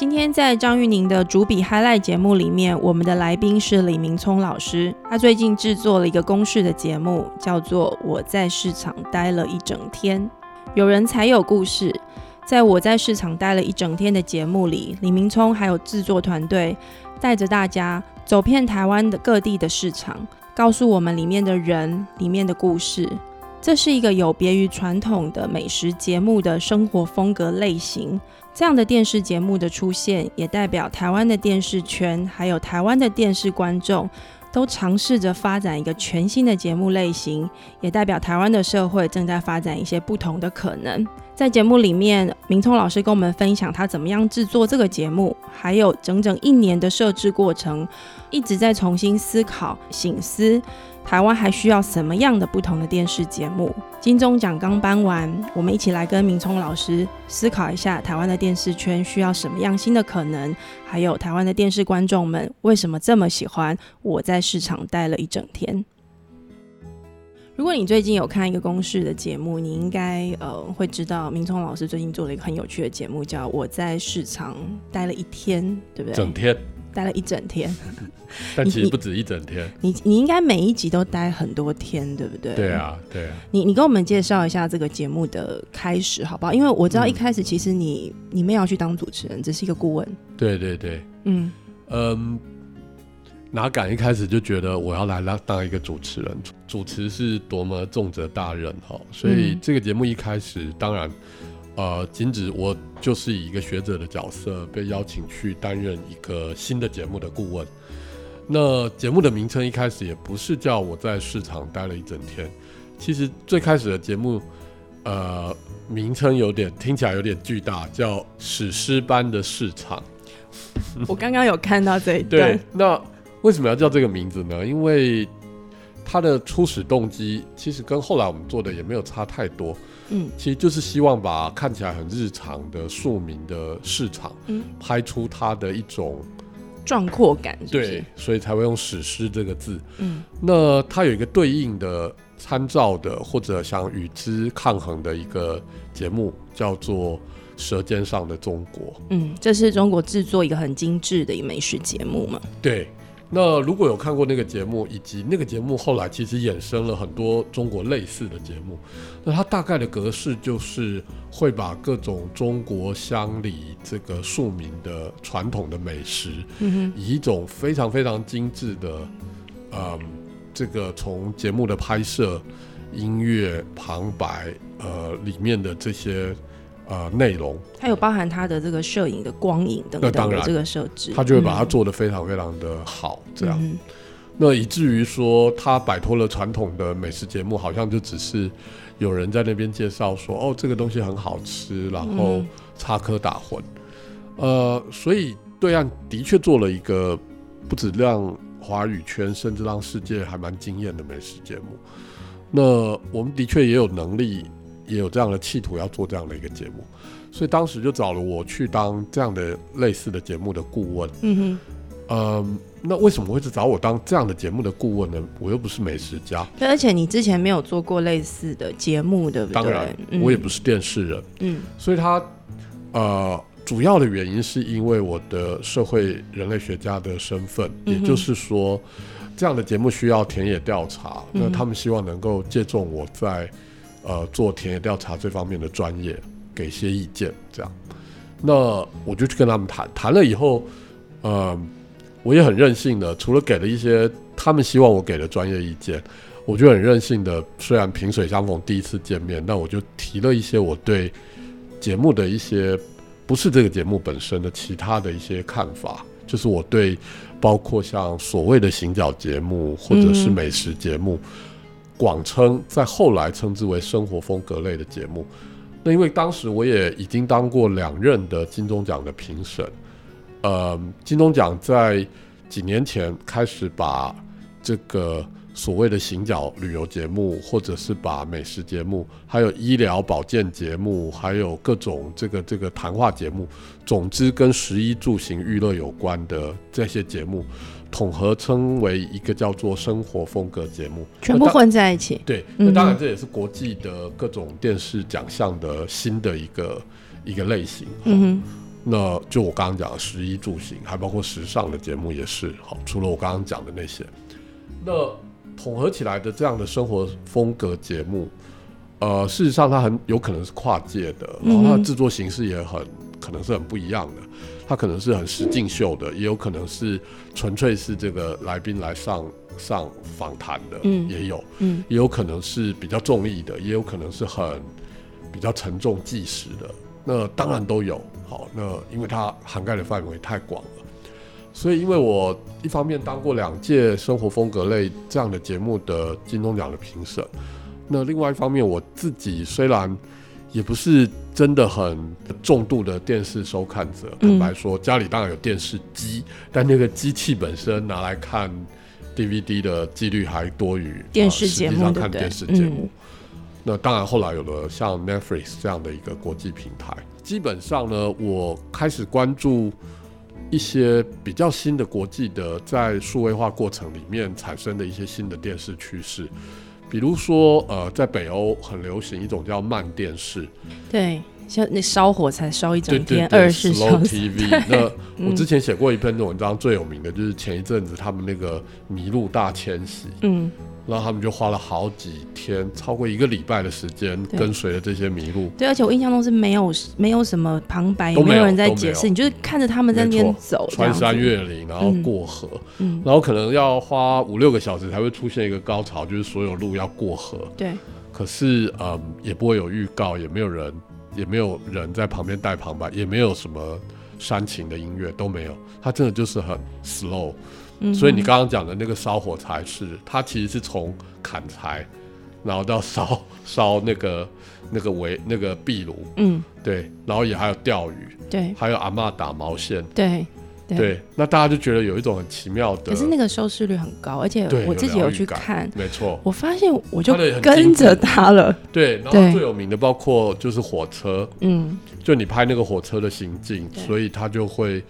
今天在张玉宁的主笔 highlight 节目里面，我们的来宾是李明聪老师。他最近制作了一个公式的节目，叫做《我在市场待了一整天》，有人才有故事。在我在市场待了一整天的节目里，李明聪还有制作团队带着大家走遍台湾的各地的市场，告诉我们里面的人、里面的故事。这是一个有别于传统的美食节目的生活风格类型。这样的电视节目的出现，也代表台湾的电视圈还有台湾的电视观众都尝试着发展一个全新的节目类型，也代表台湾的社会正在发展一些不同的可能。在节目里面，明聪老师跟我们分享他怎么样制作这个节目，还有整整一年的设置过程，一直在重新思考、醒思。台湾还需要什么样的不同的电视节目？金钟奖刚颁完，我们一起来跟明聪老师思考一下，台湾的电视圈需要什么样新的可能？还有台湾的电视观众们为什么这么喜欢我在市场待了一整天？如果你最近有看一个公视的节目，你应该呃会知道明聪老师最近做了一个很有趣的节目，叫我在市场待了一天，对不对？整天。待了一整天，但其实不止一整天。你你应该每一集都待很多天，对不对？对啊，对啊。你你跟我们介绍一下这个节目的开始好不好？因为我知道一开始其实你你没有去当主持人，只是一个顾问。对对对，嗯嗯，哪敢一开始就觉得我要来当当一个主持人？主持是多么重责大任哈！所以这个节目一开始当然。呃，仅止我就是以一个学者的角色被邀请去担任一个新的节目的顾问。那节目的名称一开始也不是叫我在市场待了一整天，其实最开始的节目，呃，名称有点听起来有点巨大，叫史诗般的市场。我刚刚有看到这一段。对，那为什么要叫这个名字呢？因为它的初始动机其实跟后来我们做的也没有差太多。嗯，其实就是希望把看起来很日常的庶民的市场，嗯，拍出它的一种壮阔感。对，所以才会用史诗这个字。嗯，那它有一个对应的参照的或者想与之抗衡的一个节目，叫做《舌尖上的中国》。嗯，这是中国制作一个很精致的一美食节目嘛？对。那如果有看过那个节目，以及那个节目后来其实衍生了很多中国类似的节目，那它大概的格式就是会把各种中国乡里这个庶民的传统的美食，嗯以一种非常非常精致的，嗯，这个从节目的拍摄、音乐旁白，呃，里面的这些。呃，内容它有包含它的这个摄影的光影等等的这个设置，他就会把它做得非常非常的好，这样。那以至于说，他摆脱了传统的美食节目，好像就只是有人在那边介绍说，哦，这个东西很好吃，然后插科打诨。呃，所以对岸的确做了一个不止让华语圈，甚至让世界还蛮惊艳的美食节目。那我们的确也有能力。也有这样的企图要做这样的一个节目，所以当时就找了我去当这样的类似的节目的顾问。嗯哼，嗯，那为什么会是找我当这样的节目的顾问呢？我又不是美食家。对，而且你之前没有做过类似的节目，对不对？当然，我也不是电视人。嗯，所以他呃，主要的原因是因为我的社会人类学家的身份，也就是说，这样的节目需要田野调查，那他们希望能够借重我在。呃，做田野调查这方面的专业，给些意见，这样，那我就去跟他们谈，谈了以后，呃，我也很任性的，除了给了一些他们希望我给的专业意见，我就很任性的，虽然萍水相逢第一次见面，那我就提了一些我对节目的一些，不是这个节目本身的其他的一些看法，就是我对包括像所谓的行脚节目或者是美食节目。广称在后来称之为生活风格类的节目，那因为当时我也已经当过两任的金钟奖的评审，呃，金钟奖在几年前开始把这个所谓的行脚旅游节目，或者是把美食节目，还有医疗保健节目，还有各种这个这个谈话节目，总之跟食衣住行娱乐有关的这些节目。统合称为一个叫做生活风格节目，全部混在一起。对，那当然这也是国际的各种电视奖项的新的一个一个类型。嗯哼，那就我刚刚讲的十一住行，还包括时尚的节目也是好。除了我刚刚讲的那些，那统合起来的这样的生活风格节目，呃，事实上它很有可能是跨界的，然后它的制作形式也很可能是很不一样的。它可能是很实境秀的，也有可能是纯粹是这个来宾来上上访谈的，嗯，也有，嗯，也有可能是比较综艺的，也有可能是很比较沉重纪实的。那当然都有。好，那因为它涵盖的范围太广了，所以因为我一方面当过两届生活风格类这样的节目的金钟奖的评审，那另外一方面我自己虽然也不是真的很重度的电视收看者，坦白说家里当然有电视机，但那个机器本身拿来看 DVD 的几率还多于电视节目看电视节目。那当然，后来有了像 Netflix 这样的一个国际平台，基本上呢，我开始关注一些比较新的国际的在数位化过程里面产生的一些新的电视趋势，比如说，呃，在北欧很流行一种叫慢电视，对。像那烧火才烧一整天，二十四小时。那 我之前写过一篇文章，最有名的就是前一阵子他们那个麋鹿大迁徙。嗯，然后他们就花了好几天，超过一个礼拜的时间，跟随着这些麋鹿。对，而且我印象中是没有没有什么旁白，也没有人在解释，你就是看着他们在那边走，穿山越岭，然后过河，嗯，然后可能要花五六个小时才会出现一个高潮，就是所有路要过河。对，可是嗯，也不会有预告，也没有人。也没有人在旁边带旁白，也没有什么煽情的音乐，都没有。它真的就是很 slow。所以你刚刚讲的那个烧火柴是，它其实是从砍柴，然后到烧烧那个那个围那个壁炉，嗯，对，然后也还有钓鱼，对，还有阿妈打毛线，对。对，那大家就觉得有一种很奇妙的，可是那个收视率很高，而且我自己有去看，没错，我发现我就跟着他了。对，然后最有名的包括就是火车，嗯，就你拍那个火车的行进，所以他就会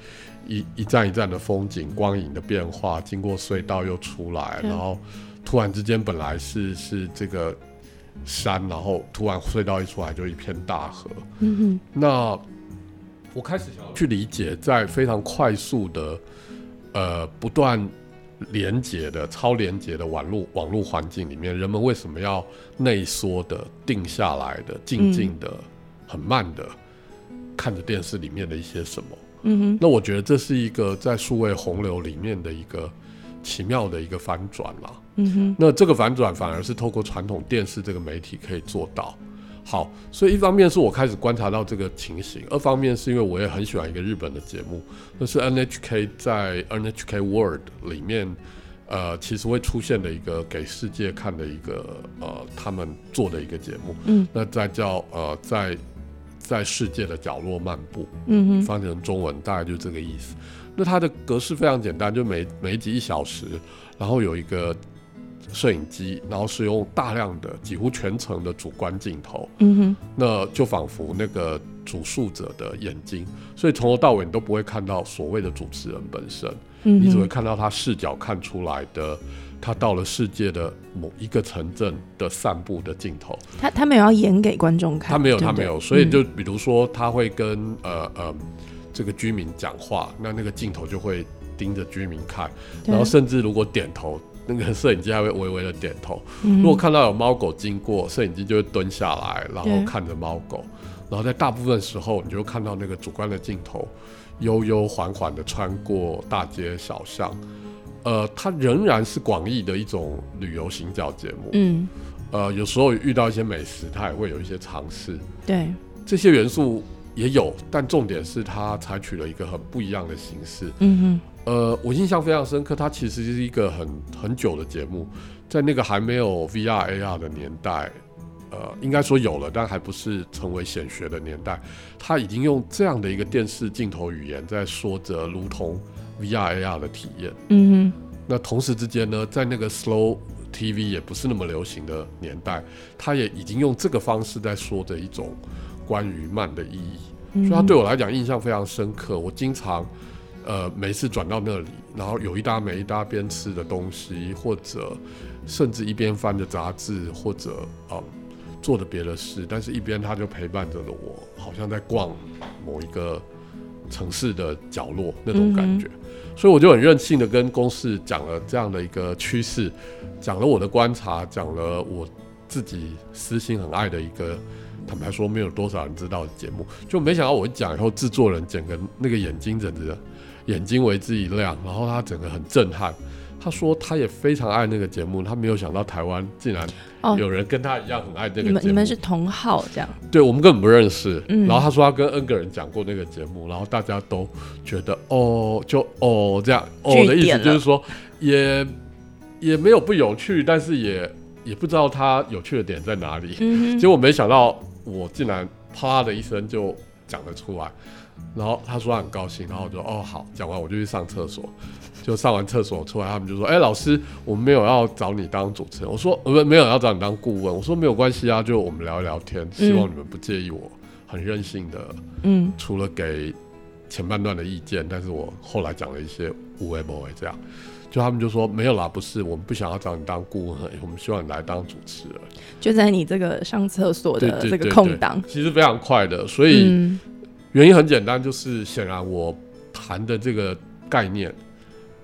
一一站一站的风景、光影的变化，经过隧道又出来，然后突然之间本来是是这个山，然后突然隧道一出来就一片大河，嗯哼，那。我开始想要去理解，在非常快速的、呃不断连接的超连接的网络网络环境里面，人们为什么要内缩的、定下来的、静静的、很慢的看着电视里面的一些什么？嗯哼。那我觉得这是一个在数位洪流里面的一个奇妙的一个反转啦。嗯哼。那这个反转反而是透过传统电视这个媒体可以做到。好，所以一方面是我开始观察到这个情形，二方面是因为我也很喜欢一个日本的节目，那是 NHK 在 NHK World 里面，呃，其实会出现的一个给世界看的一个呃他们做的一个节目，嗯，那在叫呃在在世界的角落漫步，嗯哼，翻译成中文大概就这个意思。那它的格式非常简单，就每每集一小时，然后有一个。摄影机，然后是用大量的几乎全程的主观镜头，嗯哼，那就仿佛那个主述者的眼睛，所以从头到尾你都不会看到所谓的主持人本身，嗯，你只会看到他视角看出来的，他到了世界的某一个城镇的散步的镜头。他他没有要演给观众看，他没有他没有，所以就比如说他会跟呃呃这个居民讲话，那那个镜头就会盯着居民看，然后甚至如果点头。那个摄影机还会微微的点头，如果看到有猫狗经过，摄影机就会蹲下来，然后看着猫狗。然后在大部分时候，你就看到那个主观的镜头悠悠缓缓的穿过大街小巷。呃，它仍然是广义的一种旅游行脚节目。嗯，呃，有时候遇到一些美食，它也会有一些尝试。对，这些元素也有，但重点是它采取了一个很不一样的形式。嗯哼。呃，我印象非常深刻，它其实是一个很很久的节目，在那个还没有 VR AR 的年代，呃，应该说有了，但还不是成为显学的年代，他已经用这样的一个电视镜头语言在说着如同 VR AR 的体验。嗯哼。那同时之间呢，在那个 Slow TV 也不是那么流行的年代，他也已经用这个方式在说着一种关于慢的意义，所以他对我来讲印象非常深刻。我经常。呃，每次转到那里，然后有一搭没一搭边吃的东西，或者甚至一边翻着杂志，或者啊做的别的事，但是一边他就陪伴着了我，好像在逛某一个城市的角落那种感觉。所以我就很任性的跟公司讲了这样的一个趋势，讲了我的观察，讲了我自己私心很爱的一个，坦白说没有多少人知道的节目，就没想到我一讲以后，制作人整个那个眼睛整的眼睛为之一亮，然后他整个很震撼。他说他也非常爱那个节目，他没有想到台湾竟然有人跟他一样很爱这个节目。你们你们是同号这样？对，我们根本不认识。然后他说他跟 N 个人讲过那个节目，然后大家都觉得哦，就哦这样哦的意思就是说也也没有不有趣，但是也也不知道他有趣的点在哪里。结果没想到我竟然啪的一声就讲了出来，然后他说他很高兴，然后我就哦好，讲完我就去上厕所。就上完厕所出来，他们就说：“哎，老师，我们没有要找你当主持人。”我说：“呃，不，没有要找你当顾问。”我说：“没有关系啊，就我们聊一聊天，希望你们不介意我很任性的，嗯，除了给前半段的意见，但是我后来讲了一些无为不为这样。就他们就说没有啦，不是，我们不想要找你当顾问，我们希望你来当主持人。就在你这个上厕所的这个空档，其实非常快的，所以原因很简单，就是显然我谈的这个概念。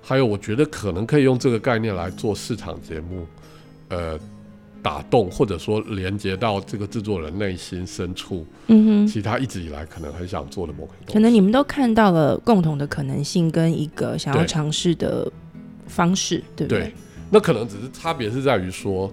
还有，我觉得可能可以用这个概念来做市场节目，呃，打动或者说连接到这个制作人内心深处，嗯哼，其他一直以来可能很想做的某个东西。可能你们都看到了共同的可能性跟一个想要尝试的方式，对不对？那可能只是差别是在于说，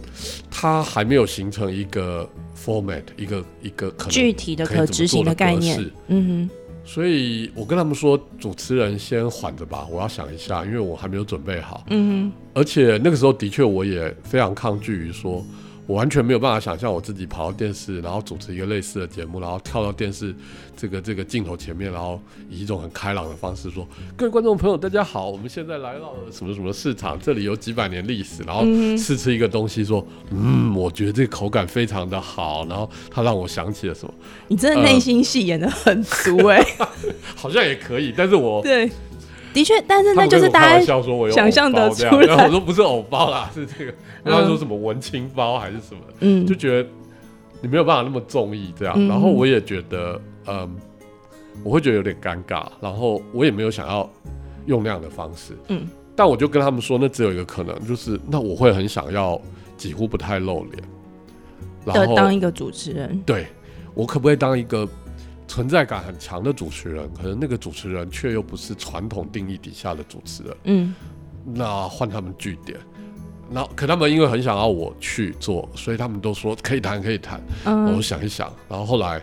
它还没有形成一个 format，一个一个具体的可执行的概念，嗯哼。所以我跟他们说，主持人先缓着吧，我要想一下，因为我还没有准备好。嗯，而且那个时候的确我也非常抗拒于说。我完全没有办法想象我自己跑到电视，然后主持一个类似的节目，然后跳到电视这个这个镜头前面，然后以一种很开朗的方式说：“各位观众朋友，大家好，我们现在来到了什么什么市场，这里有几百年历史。”然后试吃一个东西，说：“嗯，我觉得这个口感非常的好。”然后它让我想起了什么？你真的内心戏演的很足哎，好像也可以，但是我对。的确，但是那就是大家想象的出来。然后我说不是藕包啦，是这个。然后说什么文青包还是什么？嗯，就觉得你没有办法那么中意这样。然后我也觉得，嗯，我会觉得有点尴尬。然后我也没有想要用那样的方式。嗯，但我就跟他们说，那只有一个可能，就是那我会很想要几乎不太露脸，然后当一个主持人。对，我可不可以当一个？存在感很强的主持人，可能那个主持人却又不是传统定义底下的主持人。嗯，那换他们据点，那可他们因为很想要我去做，所以他们都说可以谈，可以谈。嗯，我想一想，然后后来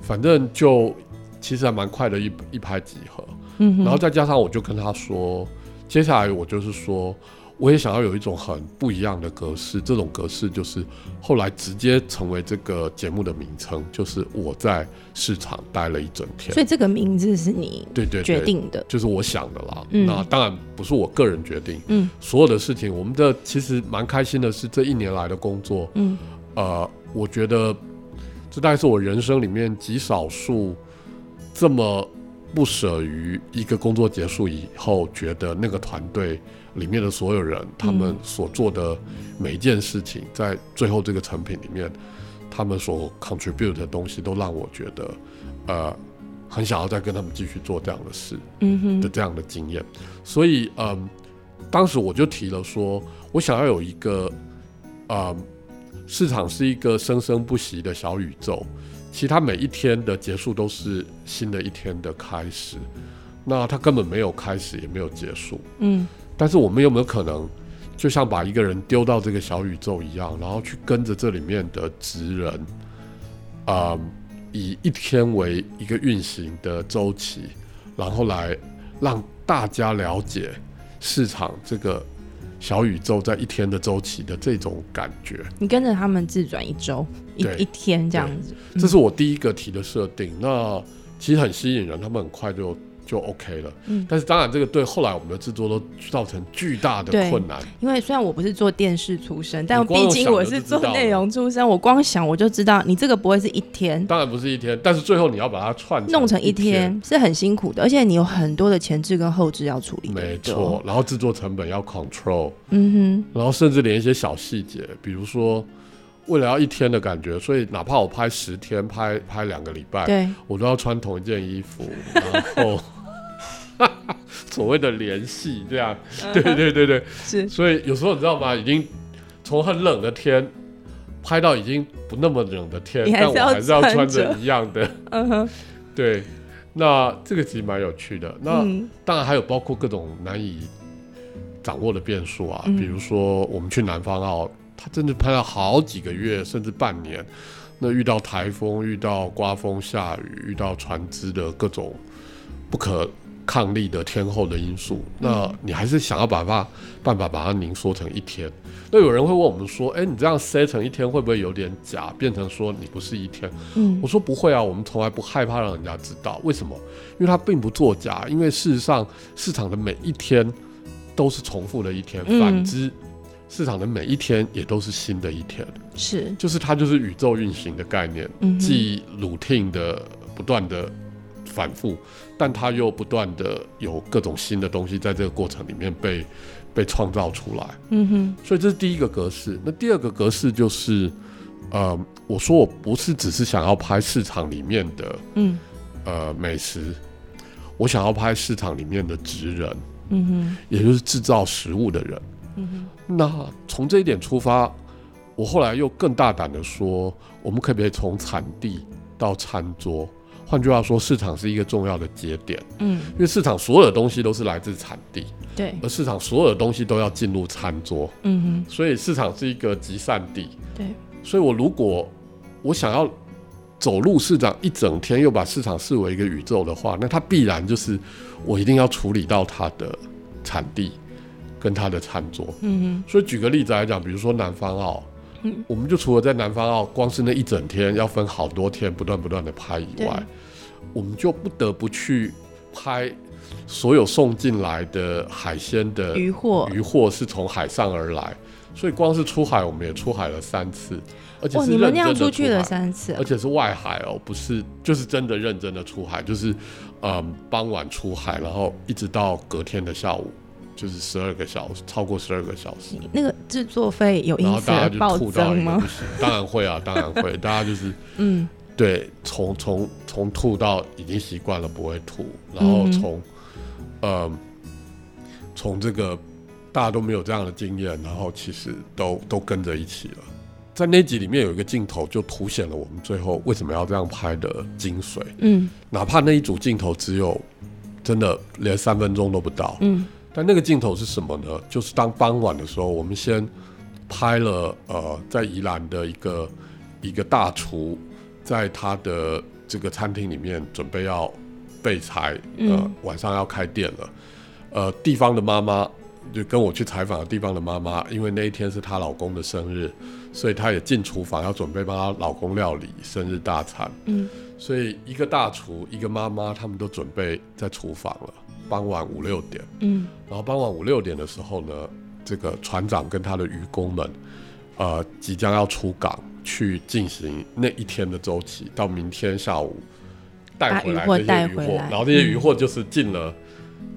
反正就其实还蛮快的，一一拍即合。嗯，然后再加上我就跟他说，接下来我就是说。我也想要有一种很不一样的格式，这种格式就是后来直接成为这个节目的名称，就是我在市场待了一整天。所以这个名字是你对对决定的，就是我想的啦。那当然不是我个人决定。嗯，所有的事情，我们的其实蛮开心的是这一年来的工作。嗯，呃，我觉得这大概是我人生里面极少数这么不舍于一个工作结束以后，觉得那个团队。里面的所有人，他们所做的每一件事情，在最后这个成品里面，他们所 contribute 的东西，都让我觉得，呃，很想要再跟他们继续做这样的事，嗯哼的这样的经验。所以，嗯，当时我就提了说，我想要有一个，呃，市场是一个生生不息的小宇宙，其他每一天的结束都是新的一天的开始，那它根本没有开始，也没有结束，嗯。但是我们有没有可能，就像把一个人丢到这个小宇宙一样，然后去跟着这里面的职人，啊，以一天为一个运行的周期，然后来让大家了解市场这个小宇宙在一天的周期的这种感觉。你跟着他们自转一周，一一天这样子。这是我第一个提的设定，那其实很吸引人，他们很快就。就 OK 了，嗯，但是当然，这个对后来我们的制作都造成巨大的困难。因为虽然我不是做电视出身，但毕竟我是做内容出身，我光想我就知道，你这个不会是一天。当然不是一天，但是最后你要把它串弄成一天是很辛苦的，而且你有很多的前置跟后置要处理。没错，然后制作成本要 control，嗯哼，然后甚至连一些小细节，比如说为了要一天的感觉，所以哪怕我拍十天、拍拍两个礼拜，对我都要穿同一件衣服，然后 所谓的联系这样，对对对对，是，所以有时候你知道吗？已经从很冷的天拍到已经不那么冷的天，但我还是要穿着一样的，嗯哼，对，那这个其实蛮有趣的。那当然还有包括各种难以掌握的变数啊，比如说我们去南方澳。他真的拍了好几个月，甚至半年。那遇到台风、遇到刮风下雨、遇到船只的各种不可抗力的天后的因素，那你还是想要把它办法把它凝缩成一天。那有人会问我们说：“哎，你这样塞成一天会不会有点假？变成说你不是一天？”嗯，我说不会啊，我们从来不害怕让人家知道。为什么？因为它并不作假。因为事实上，市场的每一天都是重复的一天。反之。市场的每一天也都是新的一天，是，就是它就是宇宙运行的概念，既 routine 的不断的反复，但它又不断的有各种新的东西在这个过程里面被被创造出来。嗯哼，所以这是第一个格式。那第二个格式就是，呃，我说我不是只是想要拍市场里面的，嗯，呃，美食，我想要拍市场里面的职人，嗯哼，也就是制造食物的人。那从这一点出发，我后来又更大胆的说，我们可不可以从产地到餐桌？换句话说，市场是一个重要的节点。嗯，因为市场所有的东西都是来自产地，对，而市场所有的东西都要进入餐桌。嗯哼，所以市场是一个集散地。对，所以我如果我想要走入市场一整天，又把市场视为一个宇宙的话，那它必然就是我一定要处理到它的产地。跟它的餐桌，嗯哼，所以举个例子来讲，比如说南方澳，嗯，我们就除了在南方澳，光是那一整天要分好多天，不断不断的拍以外，我们就不得不去拍所有送进来的海鲜的渔货，渔货是从海上而来，所以光是出海，我们也出海了三次，而且是认真的出去了三次，而且是外海哦，不是就是真的认真的出海，就是嗯傍晚出海，然后一直到隔天的下午。就是十二个小时，超过十二个小时，那个制作费有因此暴增吗？当然会啊，当然会。大家就是嗯，对，从从从吐到已经习惯了不会吐，然后从呃从这个大家都没有这样的经验，然后其实都都跟着一起了。在那集里面有一个镜头，就凸显了我们最后为什么要这样拍的精髓。嗯，哪怕那一组镜头只有真的连三分钟都不到。嗯。但那个镜头是什么呢？就是当傍晚的时候，我们先拍了呃，在宜兰的一个一个大厨，在他的这个餐厅里面准备要备菜，呃，晚上要开店了。呃，地方的妈妈就跟我去采访的地方的妈妈，因为那一天是她老公的生日，所以她也进厨房要准备帮她老公料理生日大餐。嗯，所以一个大厨，一个妈妈，他们都准备在厨房了。傍晚五六点，嗯，然后傍晚五六点的时候呢，这个船长跟他的渔工们，呃，即将要出港去进行那一天的周期，到明天下午带回来这些渔货，然后这些渔货就是进了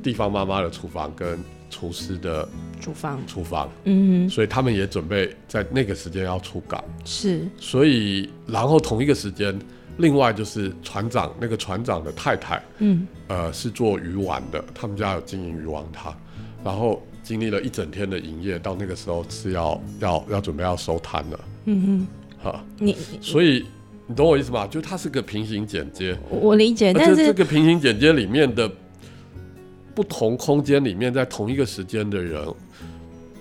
地方妈妈的厨房跟厨师的厨房，厨房，嗯，所以他们也准备在那个时间要出港，是，所以然后同一个时间。另外就是船长，那个船长的太太，嗯，呃，是做鱼丸的，他们家有经营鱼丸汤，然后经历了一整天的营业，到那个时候是要要要准备要收摊了，嗯哼，哈，你所以你懂我意思吧？就它是个平行剪接，我理解，但是这个平行剪接里面的不同空间里面，在同一个时间的人。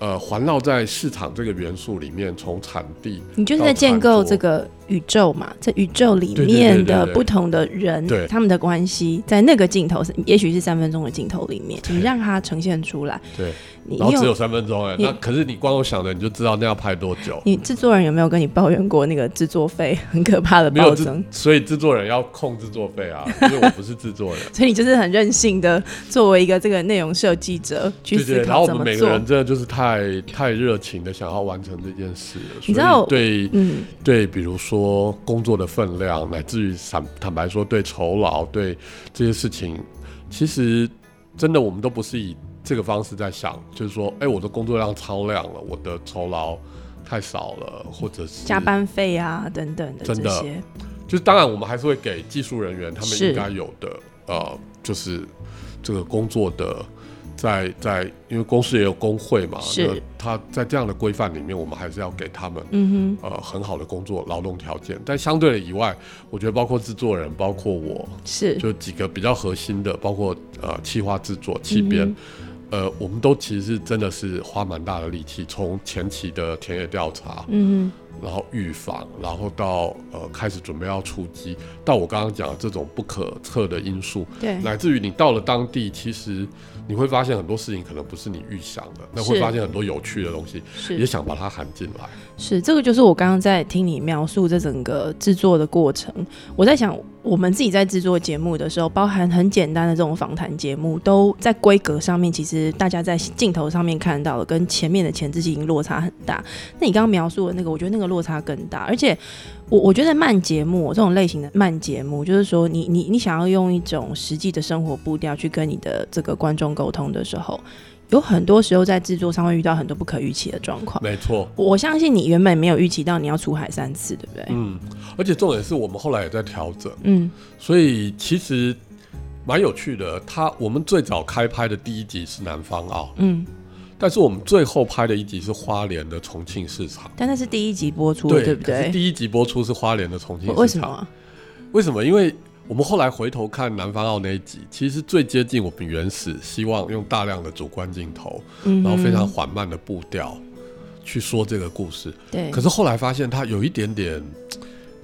呃，环绕在市场这个元素里面，从产地，你就是在建构这个宇宙嘛？这宇宙里面的不同的人，他们的关系，在那个镜头是，也许是三分钟的镜头里面，你让它呈现出来。对。然后只有三分钟哎，那可是你光我想的，你就知道那要拍多久。你制作人有没有跟你抱怨过那个制作费很可怕的暴增？所以制作人要控制作费啊，因为我不是制作人。所以你就是很任性的，作为一个这个内容设计者去思考然后我们每个人真的就是太太热情的想要完成这件事。你知道，对，嗯，对，比如说工作的分量，乃至于坦坦白说，对酬劳，对这些事情，其实真的我们都不是以。这个方式在想，就是说，哎，我的工作量超量了，我的酬劳太少了，或者是加班费啊等等的真的，就是当然我们还是会给技术人员他们应该有的呃，就是这个工作的。在在，因为公司也有工会嘛，是。他在这样的规范里面，我们还是要给他们，嗯哼，呃，很好的工作劳动条件。但相对的以外，我觉得包括制作人，包括我，是。就几个比较核心的，包括呃，企划制作、气编，呃，我们都其实是真的是花蛮大的力气，从前期的田野调查，嗯。然后预防，然后到呃开始准备要出击，到我刚刚讲的这种不可测的因素，对，乃至于你到了当地，其实你会发现很多事情可能不是你预想的，那会发现很多有趣的东西，也想把它含进来。是这个，就是我刚刚在听你描述这整个制作的过程，我在想。我们自己在制作节目的时候，包含很简单的这种访谈节目，都在规格上面，其实大家在镜头上面看到的，跟前面的前置已经落差很大。那你刚刚描述的那个，我觉得那个落差更大。而且，我我觉得慢节目这种类型的慢节目，就是说，你你你想要用一种实际的生活步调去跟你的这个观众沟通的时候。有很多时候在制作上会遇到很多不可预期的状况。没错，我相信你原本没有预期到你要出海三次，对不对？嗯，而且重点是我们后来也在调整。嗯，所以其实蛮有趣的。他我们最早开拍的第一集是南方澳，嗯，但是我们最后拍的一集是花莲的重庆市场。但那是第一集播出，对不对？第一集播出是花莲的重庆市场。为什么？为什么？因为。我们后来回头看南方澳那一集，其实最接近我们原始希望用大量的主观镜头，然后非常缓慢的步调去说这个故事。对。可是后来发现它有一点点，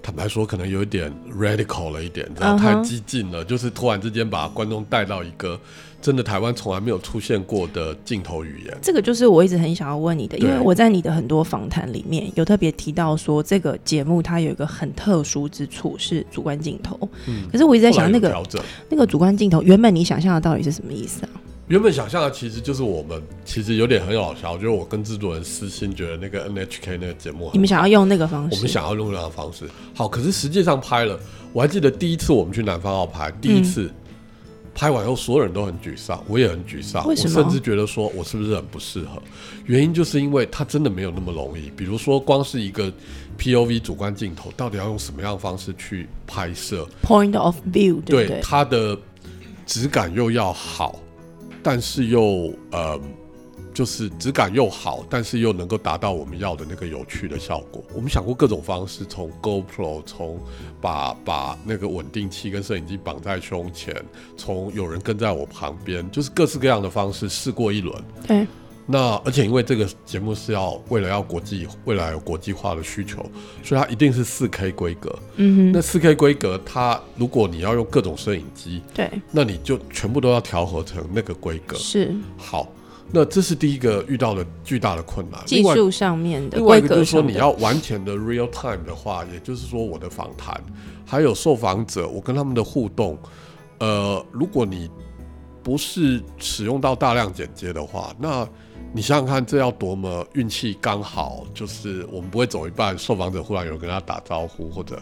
坦白说，可能有一点 radical 了一点，然后太激进了，就是突然之间把观众带到一个。真的，台湾从来没有出现过的镜头语言。这个就是我一直很想要问你的，因为我在你的很多访谈里面有特别提到说，这个节目它有一个很特殊之处是主观镜头。嗯，可是我一直在想，那个那个主观镜头，原本你想象的到底是什么意思啊？原本想象的其实就是我们其实有点很好笑，就是我跟制作人私心觉得那个 NHK 那个节目，你们想要用那个方式，我们想要用那样的方式。好，可是实际上拍了，我还记得第一次我们去南方澳拍，第一次。拍完后，所有人都很沮丧，我也很沮丧。我甚至觉得说，我是不是很不适合？原因就是因为它真的没有那么容易。比如说，光是一个 POV 主观镜头，到底要用什么样的方式去拍摄？Point of view，对它的质感又要好，但是又呃。就是质感又好，但是又能够达到我们要的那个有趣的效果。我们想过各种方式，从 GoPro，从把把那个稳定器跟摄影机绑在胸前，从有人跟在我旁边，就是各式各样的方式试过一轮。对。那而且因为这个节目是要为了要国际未来有国际化的需求，所以它一定是四 K 规格。嗯哼。那四 K 规格，它如果你要用各种摄影机，对，那你就全部都要调和成那个规格。是。好。那这是第一个遇到的巨大的困难，技术上面的。另外一个就是说，你要完全的 real time 的话，也就是说，我的访谈还有受访者，我跟他们的互动，呃，如果你不是使用到大量剪接的话，那你想想看，这要多么运气刚好，就是我们不会走一半，受访者忽然有人跟他打招呼，或者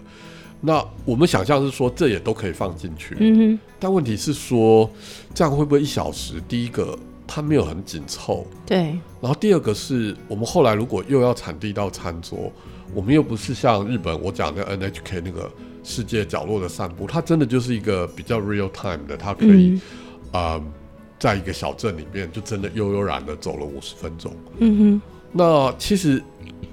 那我们想象是说，这也都可以放进去。嗯哼。但问题是说，这样会不会一小时？第一个。它没有很紧凑，对。然后第二个是我们后来如果又要产地到餐桌，我们又不是像日本我讲的 NHK 那个世界角落的散步，它真的就是一个比较 real time 的，它可以啊，在一个小镇里面就真的悠悠然的走了五十分钟。嗯哼。那其实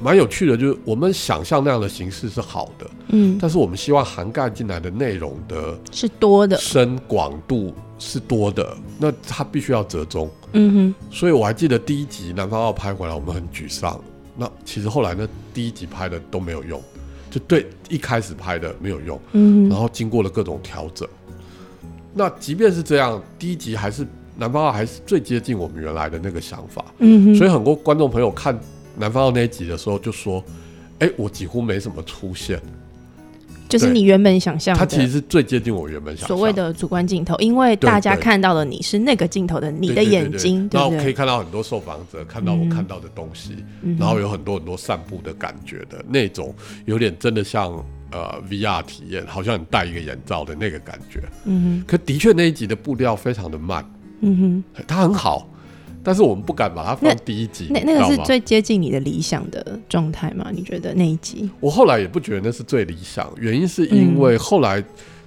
蛮有趣的，就是我们想象那样的形式是好的，嗯，但是我们希望涵盖进来的内容的是多的，深广度。是多的，那他必须要折中。嗯哼，所以我还记得第一集南方澳拍回来，我们很沮丧。那其实后来呢，第一集拍的都没有用，就对一开始拍的没有用。嗯，然后经过了各种调整。那即便是这样，第一集还是南方澳还是最接近我们原来的那个想法。嗯哼，所以很多观众朋友看南方澳那一集的时候就说：“哎，我几乎没什么出现。”就是你原本想象，它其实是最接近我原本想所谓的主观镜头，因为大家看到的你是那个镜头的你的眼睛，然后可以看到很多受访者看到我看到的东西，然后有很多很多散步的感觉的那种，有点真的像呃 VR 体验，好像你戴一个眼罩的那个感觉。嗯哼，可的确那一集的步调非常的慢。嗯哼，它很好，但是我们不敢把它放第一集。那那个是最接近你的理想的状态吗？你觉得那一集？我后来也不觉得那是最理想，原因是因为后来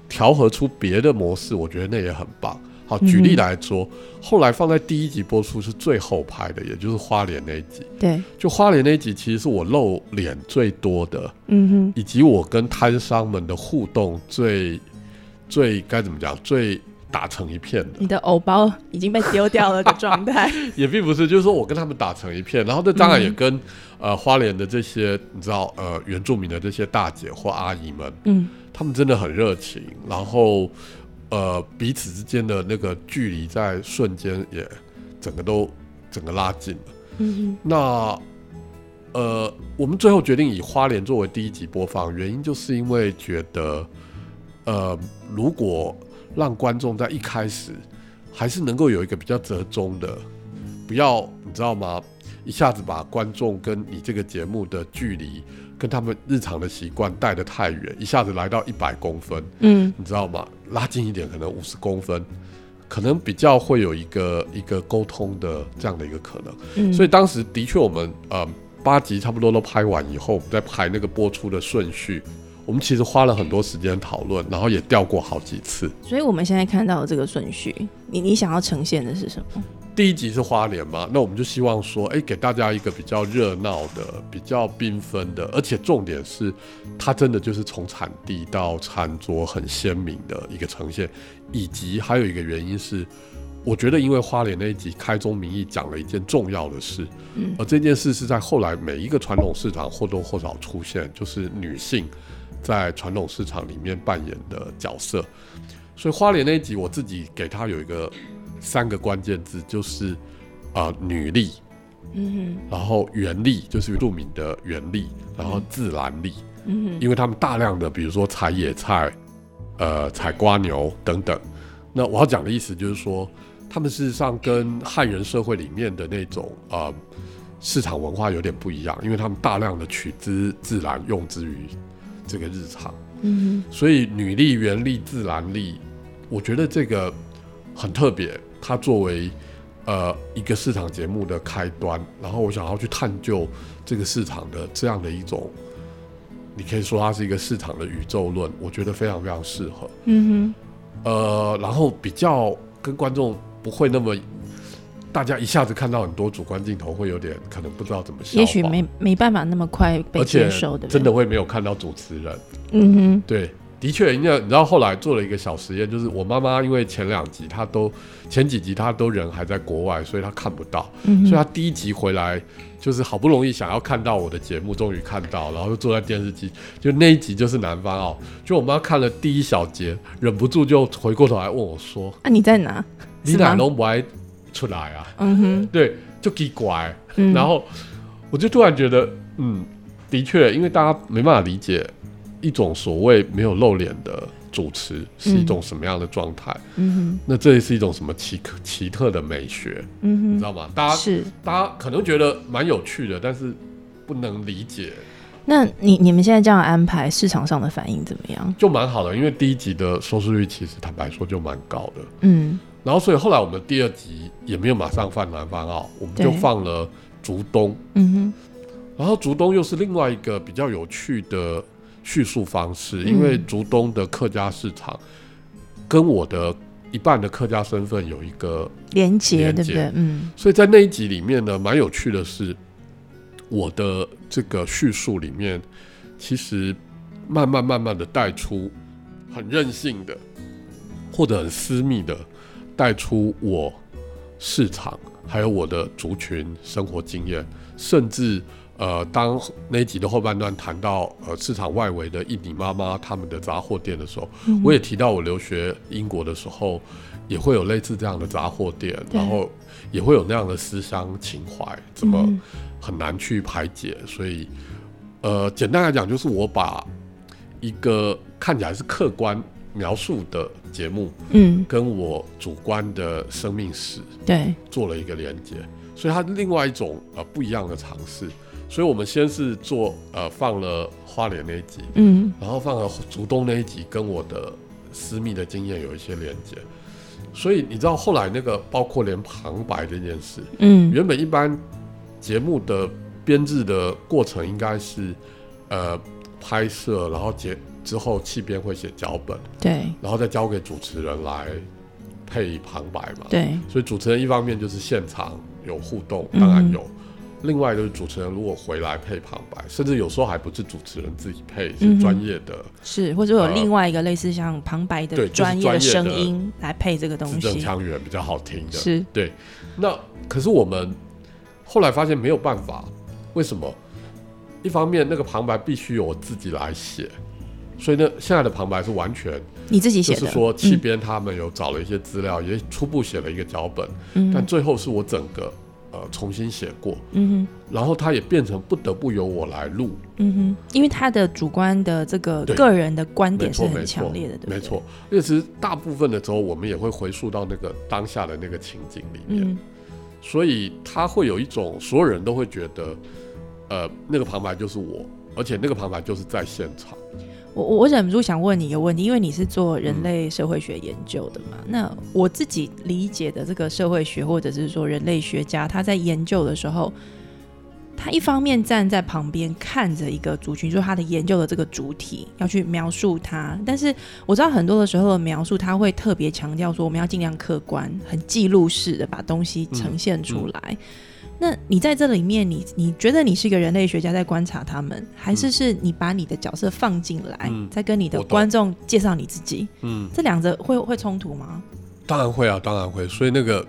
调和出别的模式，我觉得那也很棒。好，举例来说，后来放在第一集播出是最后拍的，也就是花莲那一集。对，就花莲那一集其实是我露脸最多的，嗯哼，以及我跟摊商们的互动最最该怎么讲最。打成一片的，你的藕包已经被丢掉了的状态，也并不是，就是说我跟他们打成一片，然后这当然也跟呃花莲的这些你知道呃原住民的这些大姐或阿姨们，嗯，他们真的很热情，然后呃彼此之间的那个距离在瞬间也整个都整个拉近了，嗯那呃我们最后决定以花莲作为第一集播放，原因就是因为觉得呃如果让观众在一开始还是能够有一个比较折中的，不要你知道吗？一下子把观众跟你这个节目的距离，跟他们日常的习惯带得太远，一下子来到一百公分，嗯，你知道吗？拉近一点，可能五十公分，可能比较会有一个一个沟通的这样的一个可能。嗯，所以当时的确我们呃八集差不多都拍完以后，我们在排那个播出的顺序。我们其实花了很多时间讨论，然后也调过好几次。所以我们现在看到的这个顺序，你你想要呈现的是什么？第一集是花莲嘛？那我们就希望说，哎，给大家一个比较热闹的、比较缤纷的，而且重点是，它真的就是从产地到餐桌很鲜明的一个呈现。以及还有一个原因是，我觉得因为花莲那一集开宗明义讲了一件重要的事，嗯，而这件事是在后来每一个传统市场或多或少出现，就是女性。在传统市场里面扮演的角色，所以花莲那一集我自己给他有一个三个关键字，就是啊女力，嗯哼，然后原力就是著名的原力，然后自然力，嗯哼，因为他们大量的比如说采野菜，呃采瓜牛等等，那我要讲的意思就是说，他们事实上跟汉人社会里面的那种啊市场文化有点不一样，因为他们大量的取之自然，用之于。这个日常，嗯，所以女力、原力、自然力，我觉得这个很特别。它作为呃一个市场节目的开端，然后我想要去探究这个市场的这样的一种，你可以说它是一个市场的宇宙论，我觉得非常非常适合。嗯哼，呃，然后比较跟观众不会那么。大家一下子看到很多主观镜头，会有点可能不知道怎么消也许没没办法那么快被接受的，真的会没有看到主持人。嗯哼，对，的确，因为你知道后来做了一个小实验，就是我妈妈因为前两集她都前几集她都人还在国外，所以她看不到，嗯所以她第一集回来就是好不容易想要看到我的节目，终于看到，然后就坐在电视机，就那一集就是南方哦，就我妈看了第一小节，忍不住就回过头来问我说：“啊，你在哪？你哪都不爱？”出来啊，嗯哼，对，就奇怪，然后我就突然觉得，嗯，的确，因为大家没办法理解一种所谓没有露脸的主持是一种什么样的状态，嗯哼，那这也是一种什么奇特奇特的美学，嗯哼，你知道吗？大家是大家可能觉得蛮有趣的，但是不能理解。那你你们现在这样安排，市场上的反应怎么样？就蛮好的，因为第一集的收视率其实坦白说就蛮高的，嗯。然后，所以后来我们第二集也没有马上放南方澳，我们就放了竹东。嗯哼。然后竹东又是另外一个比较有趣的叙述方式，因为竹东的客家市场跟我的一半的客家身份有一个连接，对不对？嗯。所以在那一集里面呢，蛮有趣的是，我的这个叙述里面，其实慢慢慢慢的带出很任性的，或者很私密的。带出我市场，还有我的族群生活经验，甚至呃，当那一集的后半段谈到呃市场外围的印尼妈妈他们的杂货店的时候，我也提到我留学英国的时候，也会有类似这样的杂货店，然后也会有那样的思乡情怀，怎么很难去排解。所以呃，简单来讲，就是我把一个看起来是客观。描述的节目，嗯，跟我主观的生命史，对，做了一个连接，所以它另外一种呃不一样的尝试。所以我们先是做呃放了花莲那一集，嗯，然后放了竹东那一集，跟我的私密的经验有一些连接，所以你知道后来那个包括连旁白这件事，嗯，原本一般节目的编制的过程应该是，呃，拍摄，然后结之后气编会写脚本，对，然后再交给主持人来配旁白嘛，对，所以主持人一方面就是现场有互动，当然有。另外就是主持人如果回来配旁白，甚至有时候还不是主持人自己配，是专业的，是或者有另外一个类似像旁白的专业的声音来配这个东西，字正腔圆比较好听的。是对。那可是我们后来发现没有办法，为什么？一方面那个旁白必须由我自己来写，所以呢，现在的旁白是完全你自己写的，就是说气编他们有找了一些资料，也初步写了一个脚本，但最后是我整个。呃，重新写过，嗯哼，然后它也变成不得不由我来录，嗯哼，因为他的主观的这个个人的观点是很强烈的，没错，因为其实大部分的时候我们也会回溯到那个当下的那个情景里面，所以他会有一种所有人都会觉得，呃，那个旁白就是我，而且那个旁白就是在现场。我我忍不住想问你一个问题，因为你是做人类社会学研究的嘛？那我自己理解的这个社会学或者是说人类学家，他在研究的时候，他一方面站在旁边看着一个族群，就是他的研究的这个主体要去描述它，但是我知道很多的时候的描述，他会特别强调说我们要尽量客观、很记录式的把东西呈现出来。那你在这里面，你你觉得你是一个人类学家在观察他们，还是是你把你的角色放进来，在跟你的观众介绍你自己？嗯，这两者会会冲突吗？当然会啊，当然会。所以那个，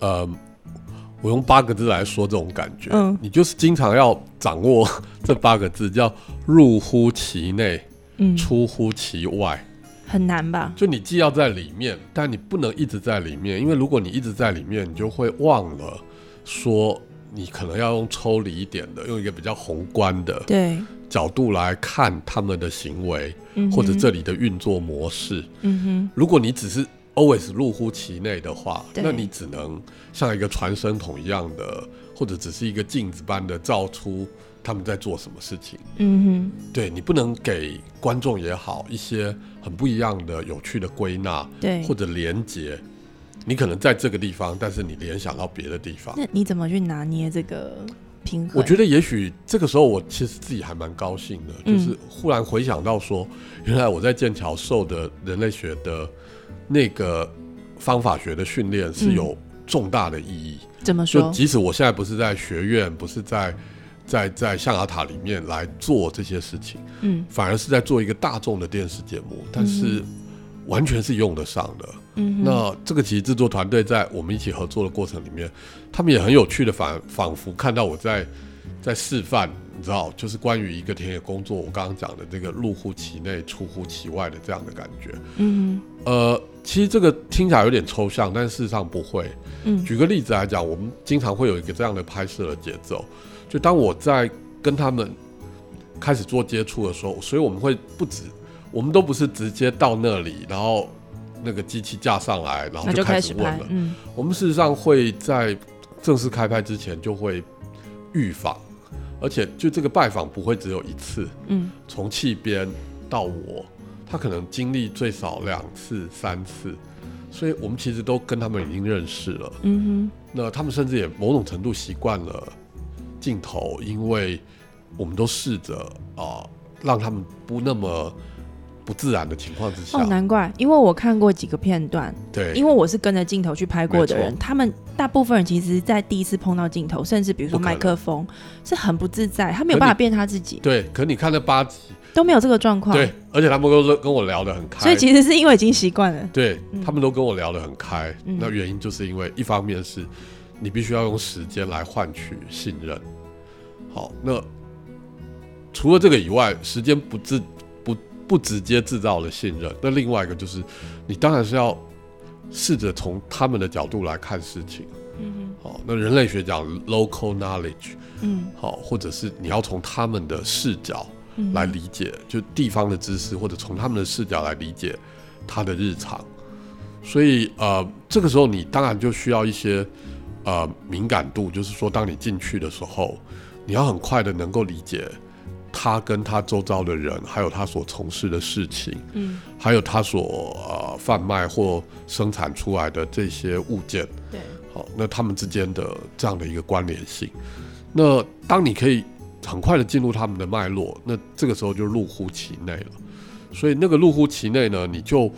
呃，我用八个字来说这种感觉，嗯，你就是经常要掌握 这八个字，叫入乎其内，嗯，出乎其外，很难吧？就你既要在里面，但你不能一直在里面，因为如果你一直在里面，你就会忘了。说你可能要用抽离一点的，用一个比较宏观的角度来看他们的行为，或者这里的运作模式。嗯哼，如果你只是 always 入乎其内的话，那你只能像一个传声筒一样的，或者只是一个镜子般的照出他们在做什么事情。嗯哼，对你不能给观众也好一些很不一样的有趣的归纳，对，或者连接。你可能在这个地方，但是你联想到别的地方，那你怎么去拿捏这个平衡？我觉得也许这个时候，我其实自己还蛮高兴的，就是忽然回想到说，原来我在剑桥受的人类学的那个方法学的训练是有重大的意义。怎么说？就即使我现在不是在学院，不是在在在象牙塔里面来做这些事情，嗯，反而是在做一个大众的电视节目，但是完全是用得上的。嗯，那这个其实制作团队在我们一起合作的过程里面，他们也很有趣的，反仿佛看到我在在示范，你知道，就是关于一个田野工作，我刚刚讲的这个入乎其内、出乎其外的这样的感觉。嗯，呃，其实这个听起来有点抽象，但事实上不会。嗯，举个例子来讲，我们经常会有一个这样的拍摄的节奏，就当我在跟他们开始做接触的时候，所以我们会不止，我们都不是直接到那里，然后。那个机器架上来，然后就开始问了。嗯，我们事实上会在正式开拍之前就会预访，而且就这个拜访不会只有一次。嗯，从气边到我，他可能经历最少两次、三次，所以我们其实都跟他们已经认识了。嗯哼，那他们甚至也某种程度习惯了镜头，因为我们都试着啊，让他们不那么。不自然的情况之下，哦，难怪，因为我看过几个片段，对，因为我是跟着镜头去拍过的人，他们大部分人其实，在第一次碰到镜头，甚至比如说麦克风，是很不自在，他没有办法变他自己。对，可你看那八集都没有这个状况，对，而且他们都跟我聊得很开，所以其实是因为已经习惯了，对他们都跟我聊得很开，那原因就是因为一方面是你必须要用时间来换取信任，好，那除了这个以外，时间不自。不直接制造了信任，那另外一个就是，你当然是要试着从他们的角度来看事情。嗯好，那人类学讲 local knowledge，嗯，好，或者是你要从他们的视角来理解，就地方的知识，或者从他们的视角来理解他的日常。所以，呃，这个时候你当然就需要一些呃敏感度，就是说，当你进去的时候，你要很快的能够理解。他跟他周遭的人，还有他所从事的事情，嗯，还有他所呃贩卖或生产出来的这些物件，对，好，那他们之间的这样的一个关联性，那当你可以很快的进入他们的脉络，那这个时候就入乎其内了。所以那个入乎其内呢，你就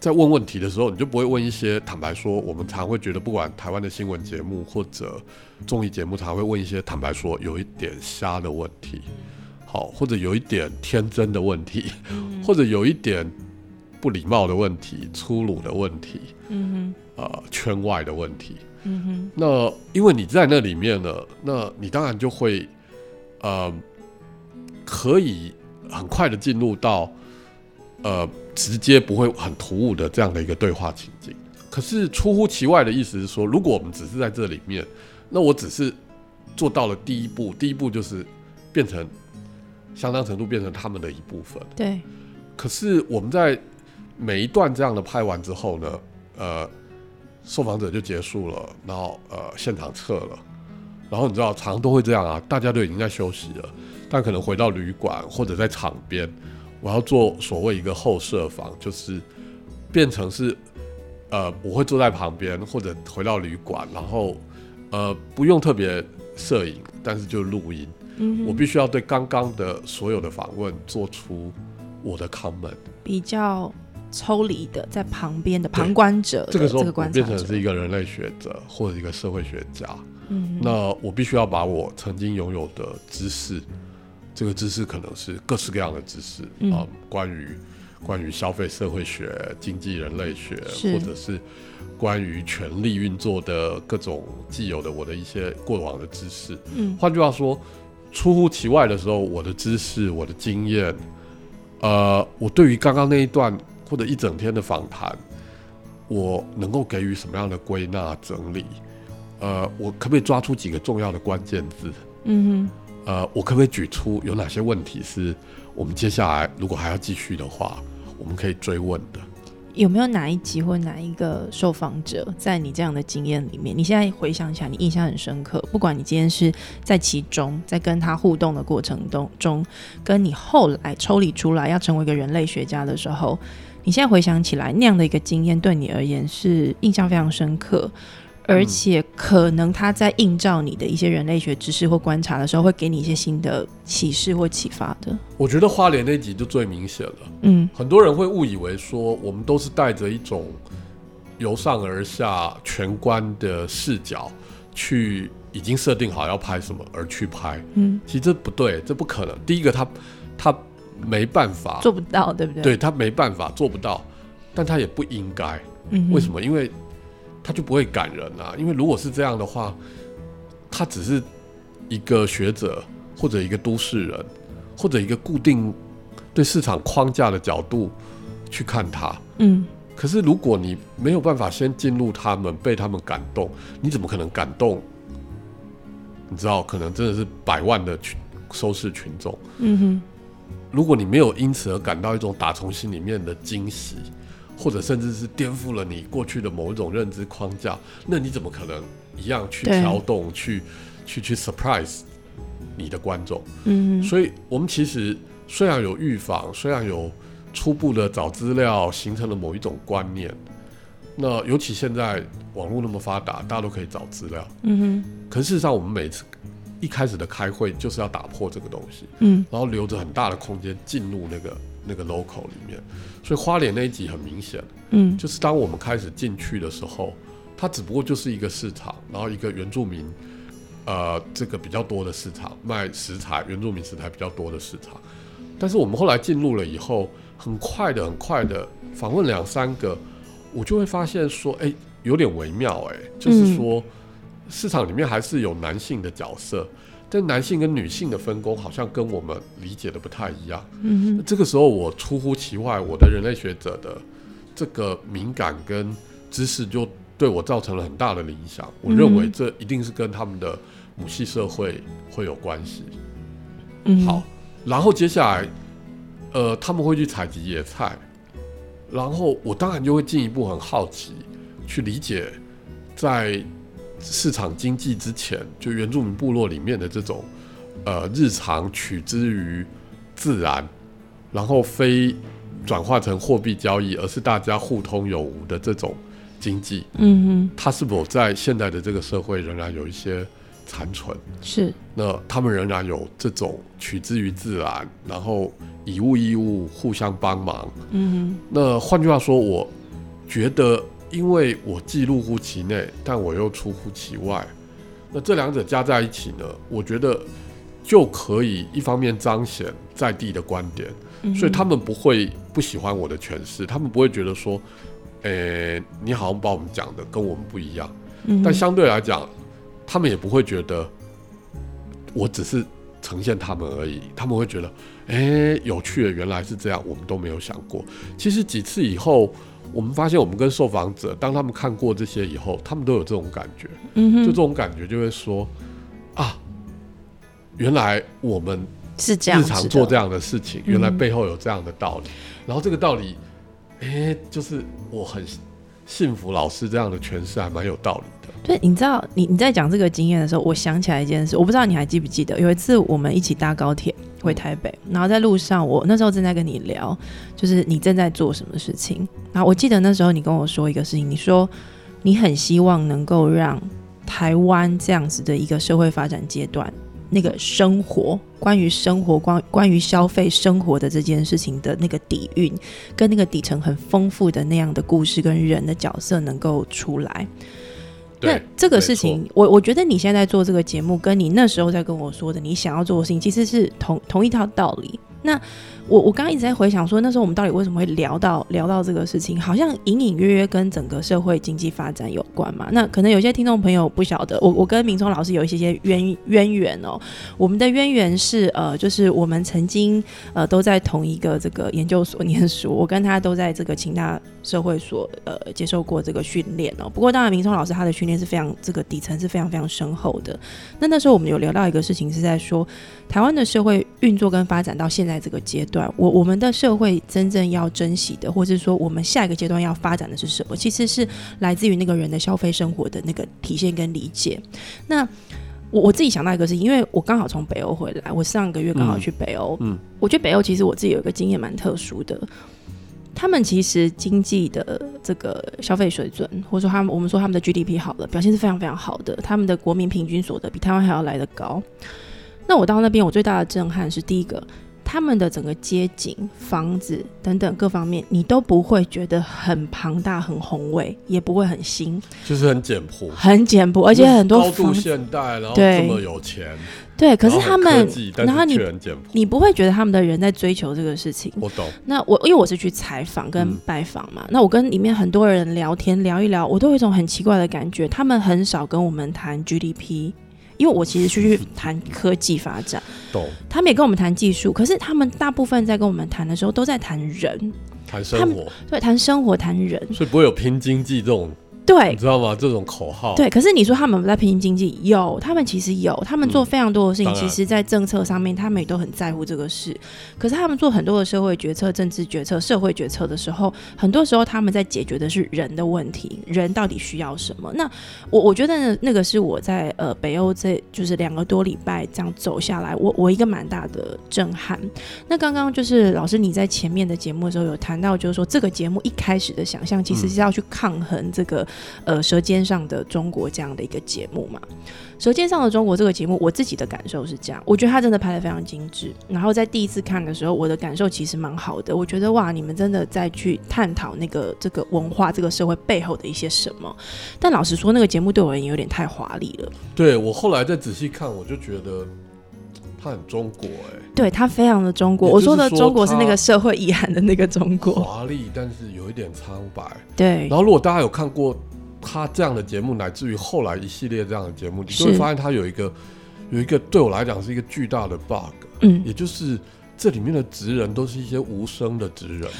在问问题的时候，你就不会问一些坦白说，我们常会觉得，不管台湾的新闻节目或者综艺节目，常会问一些坦白说有一点瞎的问题。好，或者有一点天真的问题，或者有一点不礼貌的问题、粗鲁的问题，嗯哼，呃，圈外的问题，嗯哼。那因为你在那里面呢，那你当然就会，呃，可以很快的进入到，呃，直接不会很突兀的这样的一个对话情境。可是出乎其外的意思是说，如果我们只是在这里面，那我只是做到了第一步，第一步就是变成。相当程度变成他们的一部分。对。可是我们在每一段这样的拍完之后呢，呃，受访者就结束了，然后呃，现场撤了，然后你知道，常常都会这样啊，大家都已经在休息了，但可能回到旅馆或者在场边，我要做所谓一个后设防，就是变成是呃，我会坐在旁边或者回到旅馆，然后呃，不用特别摄影，但是就录音。我必须要对刚刚的所有的访问做出我的 comment，比较抽离的，在旁边的旁观者，这个时候变成是一个人类学者或者一个社会学家。嗯，那我必须要把我曾经拥有的知识，这个知识可能是各式各样的知识啊，关于关于消费社会学、经济人类学，或者是关于权力运作的各种既有的我的一些过往的知识。嗯，换句话说。出乎其外的时候，我的知识、我的经验，呃，我对于刚刚那一段或者一整天的访谈，我能够给予什么样的归纳整理？呃，我可不可以抓出几个重要的关键字？嗯哼。呃，我可不可以举出有哪些问题是我们接下来如果还要继续的话，我们可以追问的？有没有哪一集或哪一个受访者，在你这样的经验里面，你现在回想起来，你印象很深刻？不管你今天是在其中，在跟他互动的过程中中，跟你后来抽离出来要成为一个人类学家的时候，你现在回想起来那样的一个经验，对你而言是印象非常深刻。而且可能他在映照你的一些人类学知识或观察的时候，会给你一些新的启示或启发的。我觉得花莲那集就最明显了。嗯，很多人会误以为说我们都是带着一种由上而下全观的视角去，已经设定好要拍什么而去拍。嗯，其实这不对，这不可能。第一个，他他没办法做不到，对不对？对他没办法做不到，但他也不应该。嗯，为什么？因为他就不会感人啊，因为如果是这样的话，他只是一个学者或者一个都市人或者一个固定对市场框架的角度去看他。嗯。可是如果你没有办法先进入他们，被他们感动，你怎么可能感动？你知道，可能真的是百万的群收视群众。嗯哼。如果你没有因此而感到一种打从心里面的惊喜。或者甚至是颠覆了你过去的某一种认知框架，那你怎么可能一样去调动、去去去 surprise 你的观众？嗯，所以我们其实虽然有预防，虽然有初步的找资料，形成了某一种观念。那尤其现在网络那么发达，大家都可以找资料。嗯哼。可事实上，我们每次一开始的开会就是要打破这个东西，嗯，然后留着很大的空间进入那个。那个 local 里面，所以花莲那一集很明显，嗯，就是当我们开始进去的时候，它只不过就是一个市场，然后一个原住民，呃，这个比较多的市场卖食材，原住民食材比较多的市场。但是我们后来进入了以后，很快的、很快的访问两三个，我就会发现说，哎，有点微妙，哎，就是说市场里面还是有男性的角色。但男性跟女性的分工好像跟我们理解的不太一样。嗯这个时候我出乎其外，我的人类学者的这个敏感跟知识就对我造成了很大的影响。我认为这一定是跟他们的母系社会会有关系。嗯，好，然后接下来，呃，他们会去采集野菜，然后我当然就会进一步很好奇去理解在。市场经济之前，就原住民部落里面的这种，呃，日常取之于自然，然后非转化成货币交易，而是大家互通有无的这种经济，嗯哼，它是否在现在的这个社会仍然有一些残存？是，那他们仍然有这种取之于自然，然后以物易物，互相帮忙，嗯哼。那换句话说，我觉得，因为我既入乎其内，但我又出乎其外，那这两者加在一起呢，我觉得。就可以一方面彰显在地的观点，所以他们不会不喜欢我的诠释，他们不会觉得说，诶，你好像把我们讲的跟我们不一样。但相对来讲，他们也不会觉得我只是呈现他们而已，他们会觉得，诶，有趣的原来是这样，我们都没有想过。其实几次以后，我们发现我们跟受访者，当他们看过这些以后，他们都有这种感觉，就这种感觉就会说，啊。原来我们是这样日常做这样的事情，原来背后有这样的道理。然后这个道理，哎，就是我很幸福，老师这样的诠释还蛮有道理的。对，你知道，你你在讲这个经验的时候，我想起来一件事，我不知道你还记不记得，有一次我们一起搭高铁回台北，然后在路上，我那时候正在跟你聊，就是你正在做什么事情。然后我记得那时候你跟我说一个事情，你说你很希望能够让台湾这样子的一个社会发展阶段。那个生活，关于生活，关关于消费生活的这件事情的那个底蕴，跟那个底层很丰富的那样的故事跟人的角色能够出来。那这个事情，我我觉得你现在做这个节目，跟你那时候在跟我说的你想要做的事情，其实是同同一套道理。那我我刚刚一直在回想说，那时候我们到底为什么会聊到聊到这个事情？好像隐隐约约跟整个社会经济发展有关嘛。那可能有些听众朋友不晓得，我我跟明聪老师有一些些渊渊源哦。我们的渊源是呃，就是我们曾经呃都在同一个这个研究所念书，我跟他都在这个清大社会所呃接受过这个训练哦。不过当然，明聪老师他的训练是非常这个底层是非常非常深厚的。那那时候我们有聊到一个事情，是在说台湾的社会运作跟发展到现在这个阶段。我我们的社会真正要珍惜的，或者说我们下一个阶段要发展的是什么？其实是来自于那个人的消费生活的那个体现跟理解。那我我自己想到一个事情，因为我刚好从北欧回来，我上个月刚好去北欧。嗯，我觉得北欧其实我自己有一个经验蛮特殊的，他们其实经济的这个消费水准，或者说他们我们说他们的 GDP 好了，表现是非常非常好的，他们的国民平均所得比台湾还要来得高。那我到那边，我最大的震撼是第一个。他们的整个街景、房子等等各方面，你都不会觉得很庞大、很宏伟，也不会很新，就是很简朴，很简朴，而且很多高度现代，然后这么有钱，对。可是他们，然后你，你不会觉得他们的人在追求这个事情。我懂。那我因为我是去采访跟拜访嘛，那我跟里面很多人聊天聊一聊，我都有一种很奇怪的感觉，他们很少跟我们谈 GDP。因为我其实去谈科技发展，懂。他们也跟我们谈技术，可是他们大部分在跟我们谈的时候，都在谈人，谈生活，对，谈生活，谈人，所以不会有拼经济这种。对，你知道吗？这种口号。对，可是你说他们不在平行经济，有，他们其实有，他们做非常多的事情。其实，在政策上面，他们也都很在乎这个事。可是，他们做很多的社会决策、政治决策、社会决策的时候，很多时候他们在解决的是人的问题，人到底需要什么？那我我觉得那个是我在呃北欧这就是两个多礼拜这样走下来，我我一个蛮大的震撼。那刚刚就是老师你在前面的节目的时候有谈到，就是说这个节目一开始的想象其实是要去抗衡这个。呃，舌尖上的中国这样的一个节目嘛，舌尖上的中国这个节目，我自己的感受是这样，我觉得他真的拍的非常精致。然后在第一次看的时候，我的感受其实蛮好的，我觉得哇，你们真的在去探讨那个这个文化、这个社会背后的一些什么。但老实说，那个节目对我而言有点太华丽了。对我后来再仔细看，我就觉得他很中国哎，对他非常的中国。我说的中国是那个社会遗憾的那个中国，华丽，但是有一点苍白。对。然后如果大家有看过。他这样的节目，乃至于后来一系列这样的节目，你就会发现他有一个有一个对我来讲是一个巨大的 bug，嗯，也就是这里面的职人都是一些无声的职人，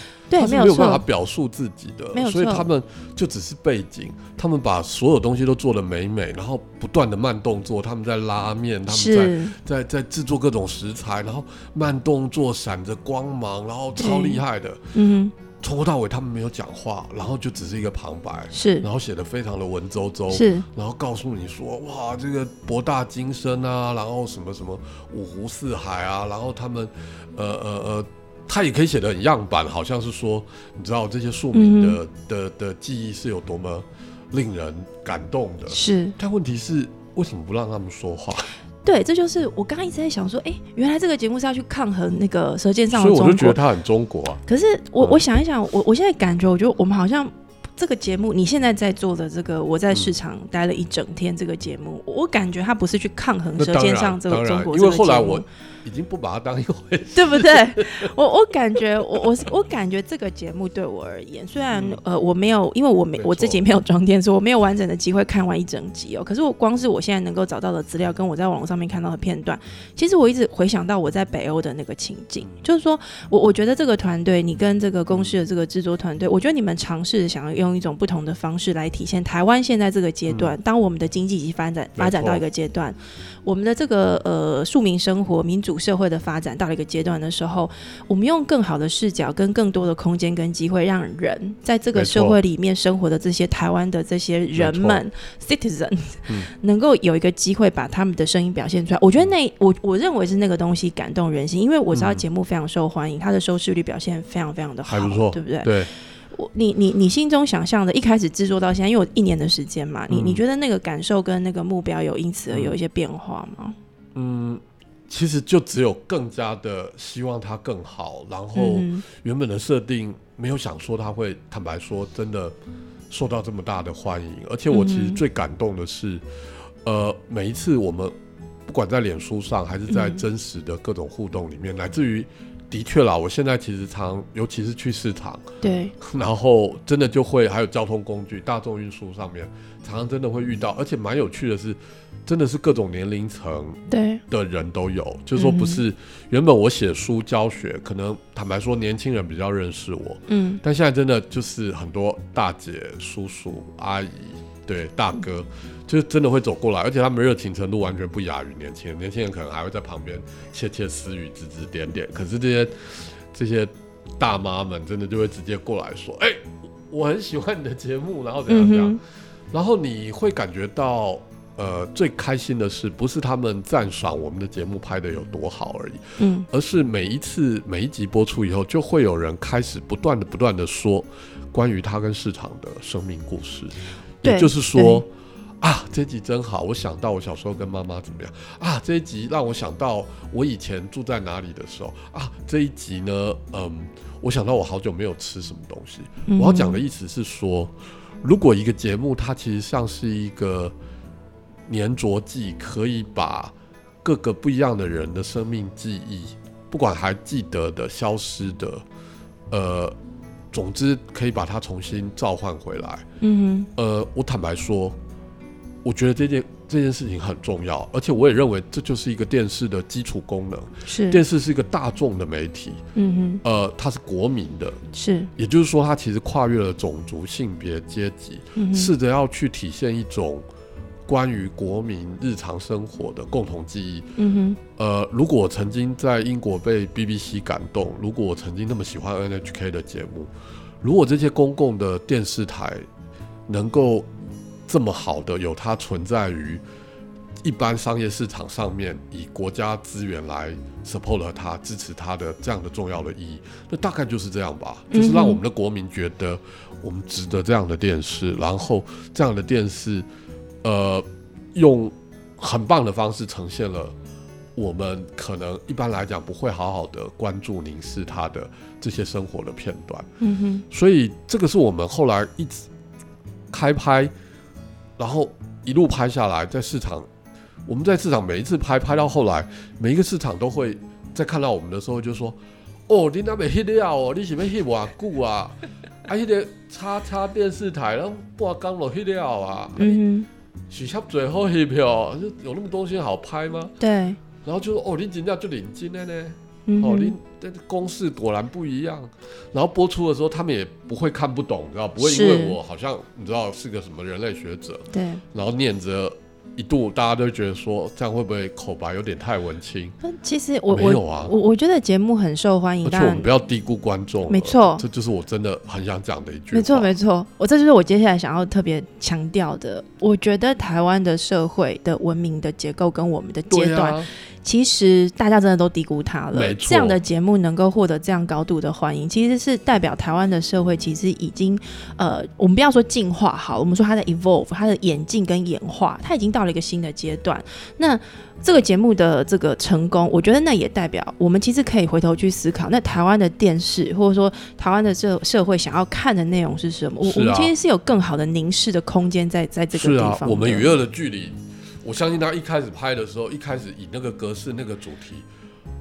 对，没有办法表述自己的，所以他们就只是背景，他们把所有东西都做得美美，然后不断的慢动作，他们在拉面，他们在在在制作各种食材，然后慢动作闪着光芒，然后超厉害的，嗯。从头到尾他们没有讲话，然后就只是一个旁白，是，然后写的非常的文绉绉，是，然后告诉你说，哇，这个博大精深啊，然后什么什么五湖四海啊，然后他们，呃呃呃，他也可以写的很样板，好像是说，你知道这些庶民的的的记忆是有多么令人感动的，是，但问题是为什么不让他们说话？对，这就是我刚刚一直在想说，哎，原来这个节目是要去抗衡那个《舌尖上的中国》，所以我就觉得它很中国啊。可是我我想一想，我我现在感觉，我觉得我们好像这个节目，你现在在做的这个，我在市场待了一整天这个节目，我感觉它不是去抗衡《舌尖上这个中国》，因为后来我。已经不把它当一回事，对不对？我我感觉我我我感觉这个节目对我而言，虽然呃我没有，因为我没我自己没有装电视，我没有完整的机会看完一整集哦。可是我光是我现在能够找到的资料，跟我在网络上面看到的片段，其实我一直回想到我在北欧的那个情景，就是说我我觉得这个团队，你跟这个公司的这个制作团队，我觉得你们尝试想要用一种不同的方式来体现台湾现在这个阶段，当我们的经济已经发展发展到一个阶段，我们的这个呃庶民生活民主。社会的发展到了一个阶段的时候，我们用更好的视角、跟更多的空间跟机会，让人在这个社会里面生活的这些台湾的这些人们 （citizen） 能够有一个机会把他们的声音表现出来。我觉得那我我认为是那个东西感动人心，因为我知道节目非常受欢迎，它的收视率表现非常非常的好，对不对？对。我你你你心中想象的，一开始制作到现在，因为我一年的时间嘛，你你觉得那个感受跟那个目标有因此而有一些变化吗？嗯。其实就只有更加的希望它更好，然后原本的设定没有想说它会，坦白说真的受到这么大的欢迎，而且我其实最感动的是，呃，每一次我们不管在脸书上还是在真实的各种互动里面，来自于的确啦，我现在其实常，尤其是去市场，对，然后真的就会还有交通工具、大众运输上面，常常真的会遇到，而且蛮有趣的是。真的是各种年龄层对。的人都有，就是说不是原本我写书教学，可能坦白说年轻人比较认识我，嗯，但现在真的就是很多大姐、叔叔、阿姨，对大哥，就是真的会走过来，而且他们热情程度完全不亚于年轻人，年轻人可能还会在旁边窃窃私语、指指点点，可是这些这些大妈们真的就会直接过来说：“哎，我很喜欢你的节目，然后怎样怎样。”然后你会感觉到。呃，最开心的是，不是他们赞赏我们的节目拍的有多好而已，嗯，而是每一次每一集播出以后，就会有人开始不断的不断的说关于他跟市场的生命故事，也就是说，啊，这集真好，我想到我小时候跟妈妈怎么样啊，这一集让我想到我以前住在哪里的时候啊，这一集呢，嗯，我想到我好久没有吃什么东西。我要讲的意思是说，如果一个节目它其实像是一个。粘着剂可以把各个不一样的人的生命记忆，不管还记得的、消失的，呃，总之可以把它重新召唤回来。嗯哼，呃，我坦白说，我觉得这件这件事情很重要，而且我也认为这就是一个电视的基础功能。是，电视是一个大众的媒体。嗯哼，呃，它是国民的。是，也就是说，它其实跨越了种族、性别、阶级，试着要去体现一种。关于国民日常生活的共同记忆。嗯哼。呃，如果我曾经在英国被 BBC 感动，如果我曾经那么喜欢 NHK 的节目，如果这些公共的电视台能够这么好的有它存在于一般商业市场上面，以国家资源来 support 它、支持它的这样的重要的意义，那大概就是这样吧。就是让我们的国民觉得我们值得这样的电视，然后这样的电视。呃，用很棒的方式呈现了我们可能一般来讲不会好好的关注凝视他的这些生活的片段。嗯哼，所以这个是我们后来一直开拍，然后一路拍下来，在市场，我们在市场每一次拍拍到后来，每一个市场都会在看到我们的时候就说：“哦，你那边 hit 了哦，你是不是 hit 我久啊？啊，迄个叉叉电视台，然后半刚落 hit 了啊。”嗯哼。许下最后一票，就有那么东西好拍吗？对。然后就说：“哦，林锦亮就领金了呢。”哦，你的公式果然不一样。然后播出的时候，他们也不会看不懂，知道不会因为我好像你知道是个什么人类学者，对。然后念着一度大家都觉得说，这样会不会口白有点太文青？其实我没有啊，我我觉得节目很受欢迎，而且我们不要低估观众。没错，这就是我真的很想讲的一句。没错没错，我这就是我接下来想要特别强调的。我觉得台湾的社会的文明的结构跟我们的阶段。其实大家真的都低估他了。这样的节目能够获得这样高度的欢迎，其实是代表台湾的社会其实已经呃，我们不要说进化好，我们说它的 evolve，它的演进跟演化，它已经到了一个新的阶段。那这个节目的这个成功，我觉得那也代表我们其实可以回头去思考，那台湾的电视或者说台湾的社社会想要看的内容是什么？我我们其实是有更好的凝视的空间在在这个地方。我们娱乐的距离。我相信他一开始拍的时候，一开始以那个格式、那个主题，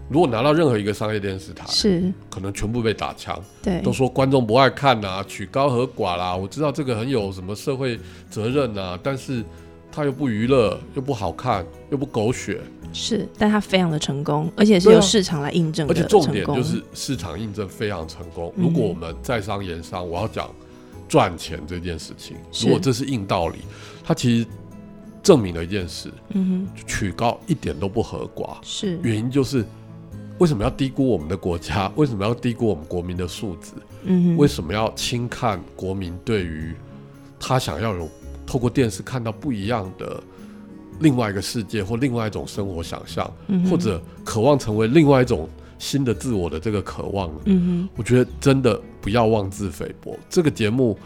如果拿到任何一个商业电视台，是可能全部被打枪。对，都说观众不爱看呐，曲高和寡啦。我知道这个很有什么社会责任呐，但是他又不娱乐，又不好看，又不狗血。是，但他非常的成功，而且是由市场来印证。而且重点就是市场印证非常成功。如果我们在商言商，我要讲赚钱这件事情，如果这是硬道理，它其实。证明了一件事，嗯哼，曲高一点都不合寡，是原因就是为什么要低估我们的国家？为什么要低估我们国民的素质？嗯哼，为什么要轻看国民对于他想要有透过电视看到不一样的另外一个世界或另外一种生活想象，或者渴望成为另外一种新的自我的这个渴望？嗯哼，我觉得真的不要妄自菲薄。这个节目。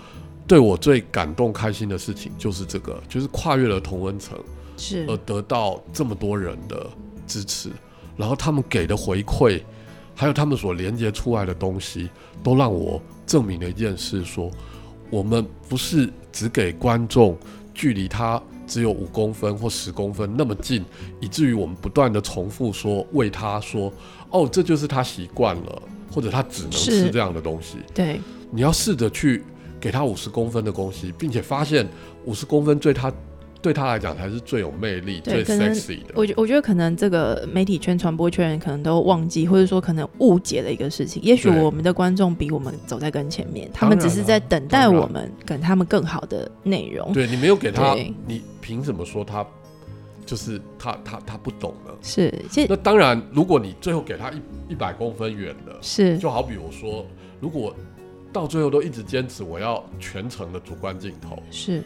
对我最感动、开心的事情就是这个，就是跨越了同温层，是而得到这么多人的支持，然后他们给的回馈，还有他们所连接出来的东西，都让我证明了一件事：说我们不是只给观众距离他只有五公分或十公分那么近，以至于我们不断的重复说为他说哦，这就是他习惯了，或者他只能吃这样的东西。对，你要试着去。给他五十公分的东西，并且发现五十公分对他对他来讲才是最有魅力、最 sexy 的。我觉我觉得可能这个媒体圈、传播圈可能都忘记，或者说可能误解了一个事情。也许我们的观众比我们走在更前面，他们只是在等待我们给他们更好的内容。对你没有给他，你凭什么说他就是他他他不懂呢？是，那当然，如果你最后给他一一百公分远的，是就好比我说，如果。到最后都一直坚持我要全程的主观镜头，是，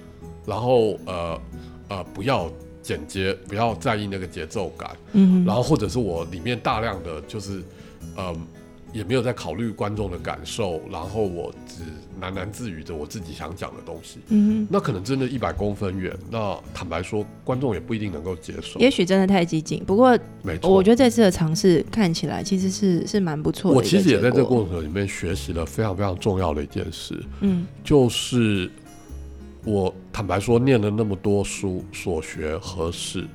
然后呃呃不要剪接，不要在意那个节奏感，嗯，然后或者是我里面大量的就是嗯。也没有在考虑观众的感受，然后我只喃喃自语着我自己想讲的东西。嗯，那可能真的一百公分远。那坦白说，观众也不一定能够接受。也许真的太激进。不过，没错，我觉得这次的尝试看起来其实是是蛮不错的。我其实也在这个过程里面学习了非常非常重要的一件事。嗯，就是我坦白说，念了那么多书，所学何事？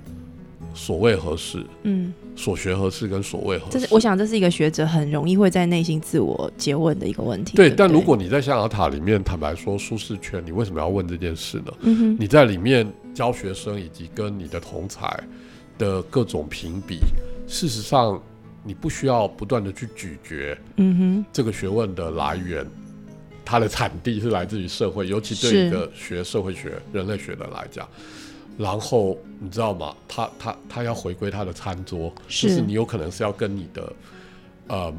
所谓合适，嗯，所学合适跟所谓合适，这是我想这是一个学者很容易会在内心自我诘问的一个问题。对，但如果你在象牙塔里面坦白说舒适圈，你为什么要问这件事呢？你在里面教学生以及跟你的同才的各种评比，事实上你不需要不断的去咀嚼，嗯哼，这个学问的来源，它的产地是来自于社会，尤其对一个学社会学、人类学的来讲。然后你知道吗？他他他要回归他的餐桌，就是你有可能是要跟你的呃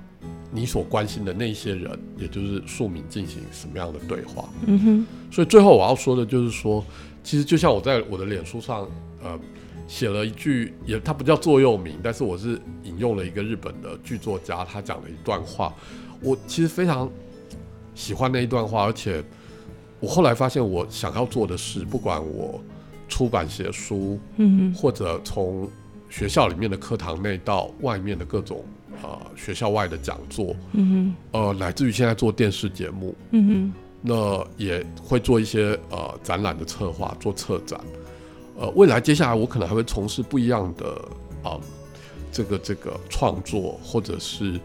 你所关心的那些人，也就是庶民进行什么样的对话？嗯哼。所以最后我要说的就是说，其实就像我在我的脸书上呃写了一句，也它不叫座右铭，但是我是引用了一个日本的剧作家他讲的一段话。我其实非常喜欢那一段话，而且我后来发现我想要做的事，不管我。出版写书，嗯，或者从学校里面的课堂内到外面的各种呃学校外的讲座，嗯哼，呃，乃至于现在做电视节目，嗯哼，那也会做一些呃展览的策划，做策展，呃，未来接下来我可能还会从事不一样的啊这个这个创作，或者是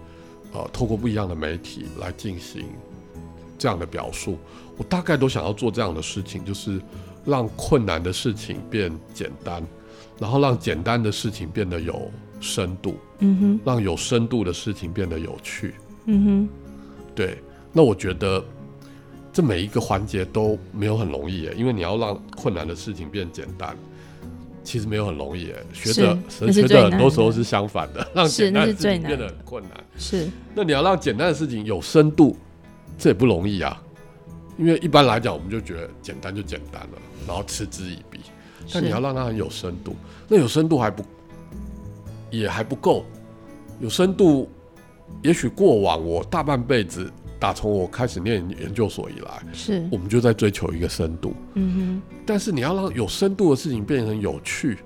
呃透过不一样的媒体来进行这样的表述，我大概都想要做这样的事情，就是。让困难的事情变简单，然后让简单的事情变得有深度，嗯哼，让有深度的事情变得有趣，嗯哼，对。那我觉得这每一个环节都没有很容易，因为你要让困难的事情变简单，其实没有很容易，学者学者很多时候是相反的，让简单的事情变得很困难。是，那你要让简单的事情有深度，这也不容易啊。因为一般来讲，我们就觉得简单就简单了，然后嗤之以鼻。但你要让它很有深度，那有深度还不也还不够，有深度，也许过往我大半辈子。打从我开始念研究所以来，是我们就在追求一个深度。嗯哼。但是你要让有深度的事情变成有趣，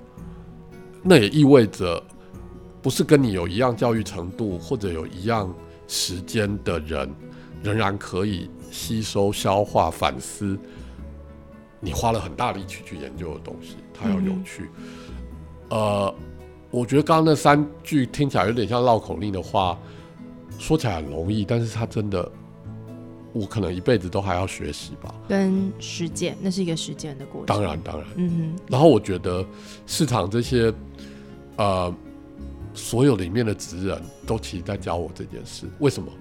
那也意味着不是跟你有一样教育程度或者有一样时间的人，仍然可以吸收、消化、反思你花了很大力气去研究的东西，它要有趣。呃，我觉得刚刚那三句听起来有点像绕口令的话，说起来很容易，但是它真的。我可能一辈子都还要学习吧，跟实践，那是一个实践的过程。当然，当然，嗯哼。然后我觉得市场这些，呃，所有里面的职人都其实在教我这件事。为什么？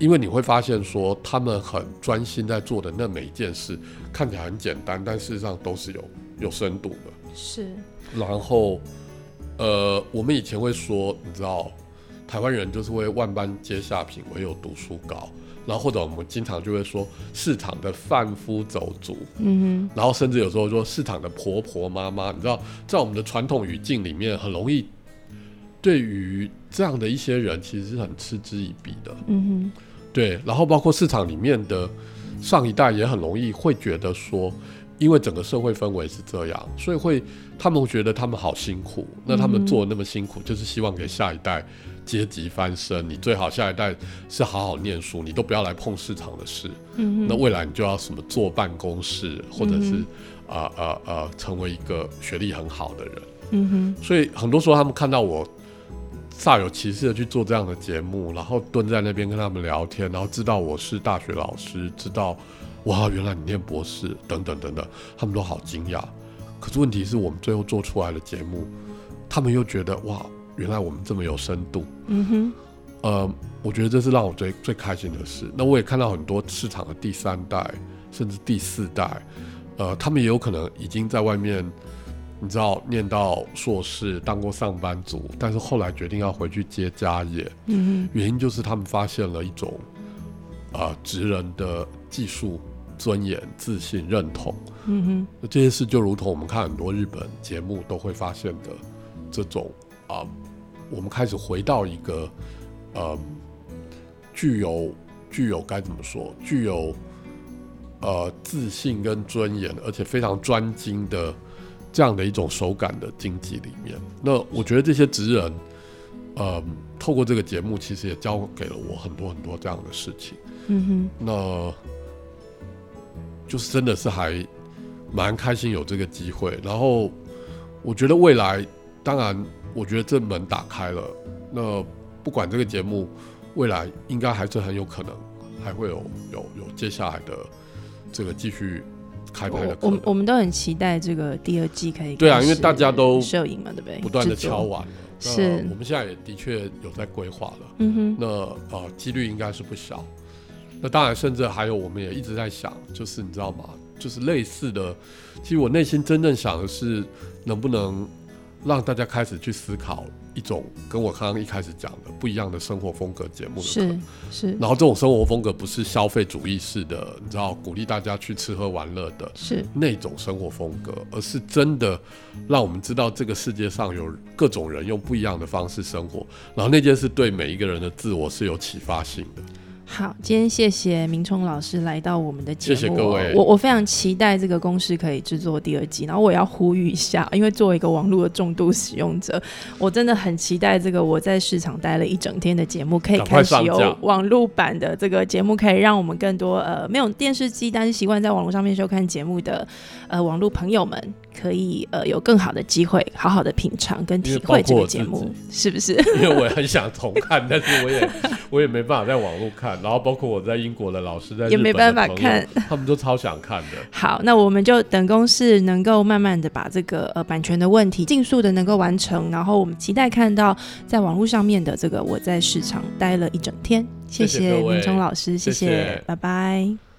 因为你会发现说，他们很专心在做的那每一件事，看起来很简单，但事实上都是有有深度的。是。然后，呃，我们以前会说，你知道，台湾人就是会万般皆下品，唯有读书高。然后或者我们经常就会说市场的贩夫走卒，嗯哼，然后甚至有时候说市场的婆婆妈妈，你知道，在我们的传统语境里面，很容易对于这样的一些人，其实是很嗤之以鼻的，嗯哼，对。然后包括市场里面的上一代也很容易会觉得说，因为整个社会氛围是这样，所以会他们会觉得他们好辛苦，那他们做那么辛苦，就是希望给下一代。阶级翻身，你最好下一代是好好念书，你都不要来碰市场的事。嗯那未来你就要什么坐办公室，或者是啊啊啊，成为一个学历很好的人。嗯哼。所以很多时候他们看到我煞有其事的去做这样的节目，然后蹲在那边跟他们聊天，然后知道我是大学老师，知道哇，原来你念博士，等等等等，他们都好惊讶。可是问题是我们最后做出来的节目，他们又觉得哇。原来我们这么有深度，嗯哼，呃，我觉得这是让我最最开心的事。那我也看到很多市场的第三代甚至第四代，呃，他们也有可能已经在外面，你知道，念到硕士，当过上班族，但是后来决定要回去接家业，嗯哼，原因就是他们发现了一种，啊，职人的技术、尊严、自信、认同，嗯哼，那这些事就如同我们看很多日本节目都会发现的这种啊。我们开始回到一个，呃，具有具有该怎么说，具有呃自信跟尊严，而且非常专精的这样的一种手感的经济里面。那我觉得这些职人，呃，透过这个节目，其实也教给了我很多很多这样的事情。嗯哼，那就是真的是还蛮开心有这个机会。然后我觉得未来，当然。我觉得这门打开了，那不管这个节目未来应该还是很有可能还会有有有接下来的这个继续开拍的。我我们都很期待这个第二季可以。对啊，因为大家都摄影嘛，对不对？不断的敲完了，是。我们现在也的确有在规划了。嗯哼。那呃，几率应该是不小。那当然，甚至还有我们也一直在想，就是你知道吗？就是类似的，其实我内心真正想的是能不能。让大家开始去思考一种跟我刚刚一开始讲的不一样的生活风格节目是是，然后这种生活风格不是消费主义式的，你知道鼓励大家去吃喝玩乐的，是。那种生活风格，而是真的让我们知道这个世界上有各种人用不一样的方式生活，然后那件事对每一个人的自我是有启发性的。好，今天谢谢明聪老师来到我们的节目。谢谢各位，我我非常期待这个公式可以制作第二季。然后我要呼吁一下，因为作为一个网络的重度使用者，我真的很期待这个我在市场待了一整天的节目可以开始有网络版的这个节目，可以让我们更多呃没有电视机但是习惯在网络上面收看节目的呃网络朋友们。可以呃有更好的机会，好好的品尝跟体会这个节目，是不是？因为我也很想重看，但是我也我也没办法在网络看。然后包括我在英国的老师，在也没办法看，他们都超想看的。好，那我们就等公司能够慢慢的把这个呃版权的问题尽速的能够完成，然后我们期待看到在网络上面的这个我在市场待了一整天。谢谢明聪老师，谢谢，拜拜。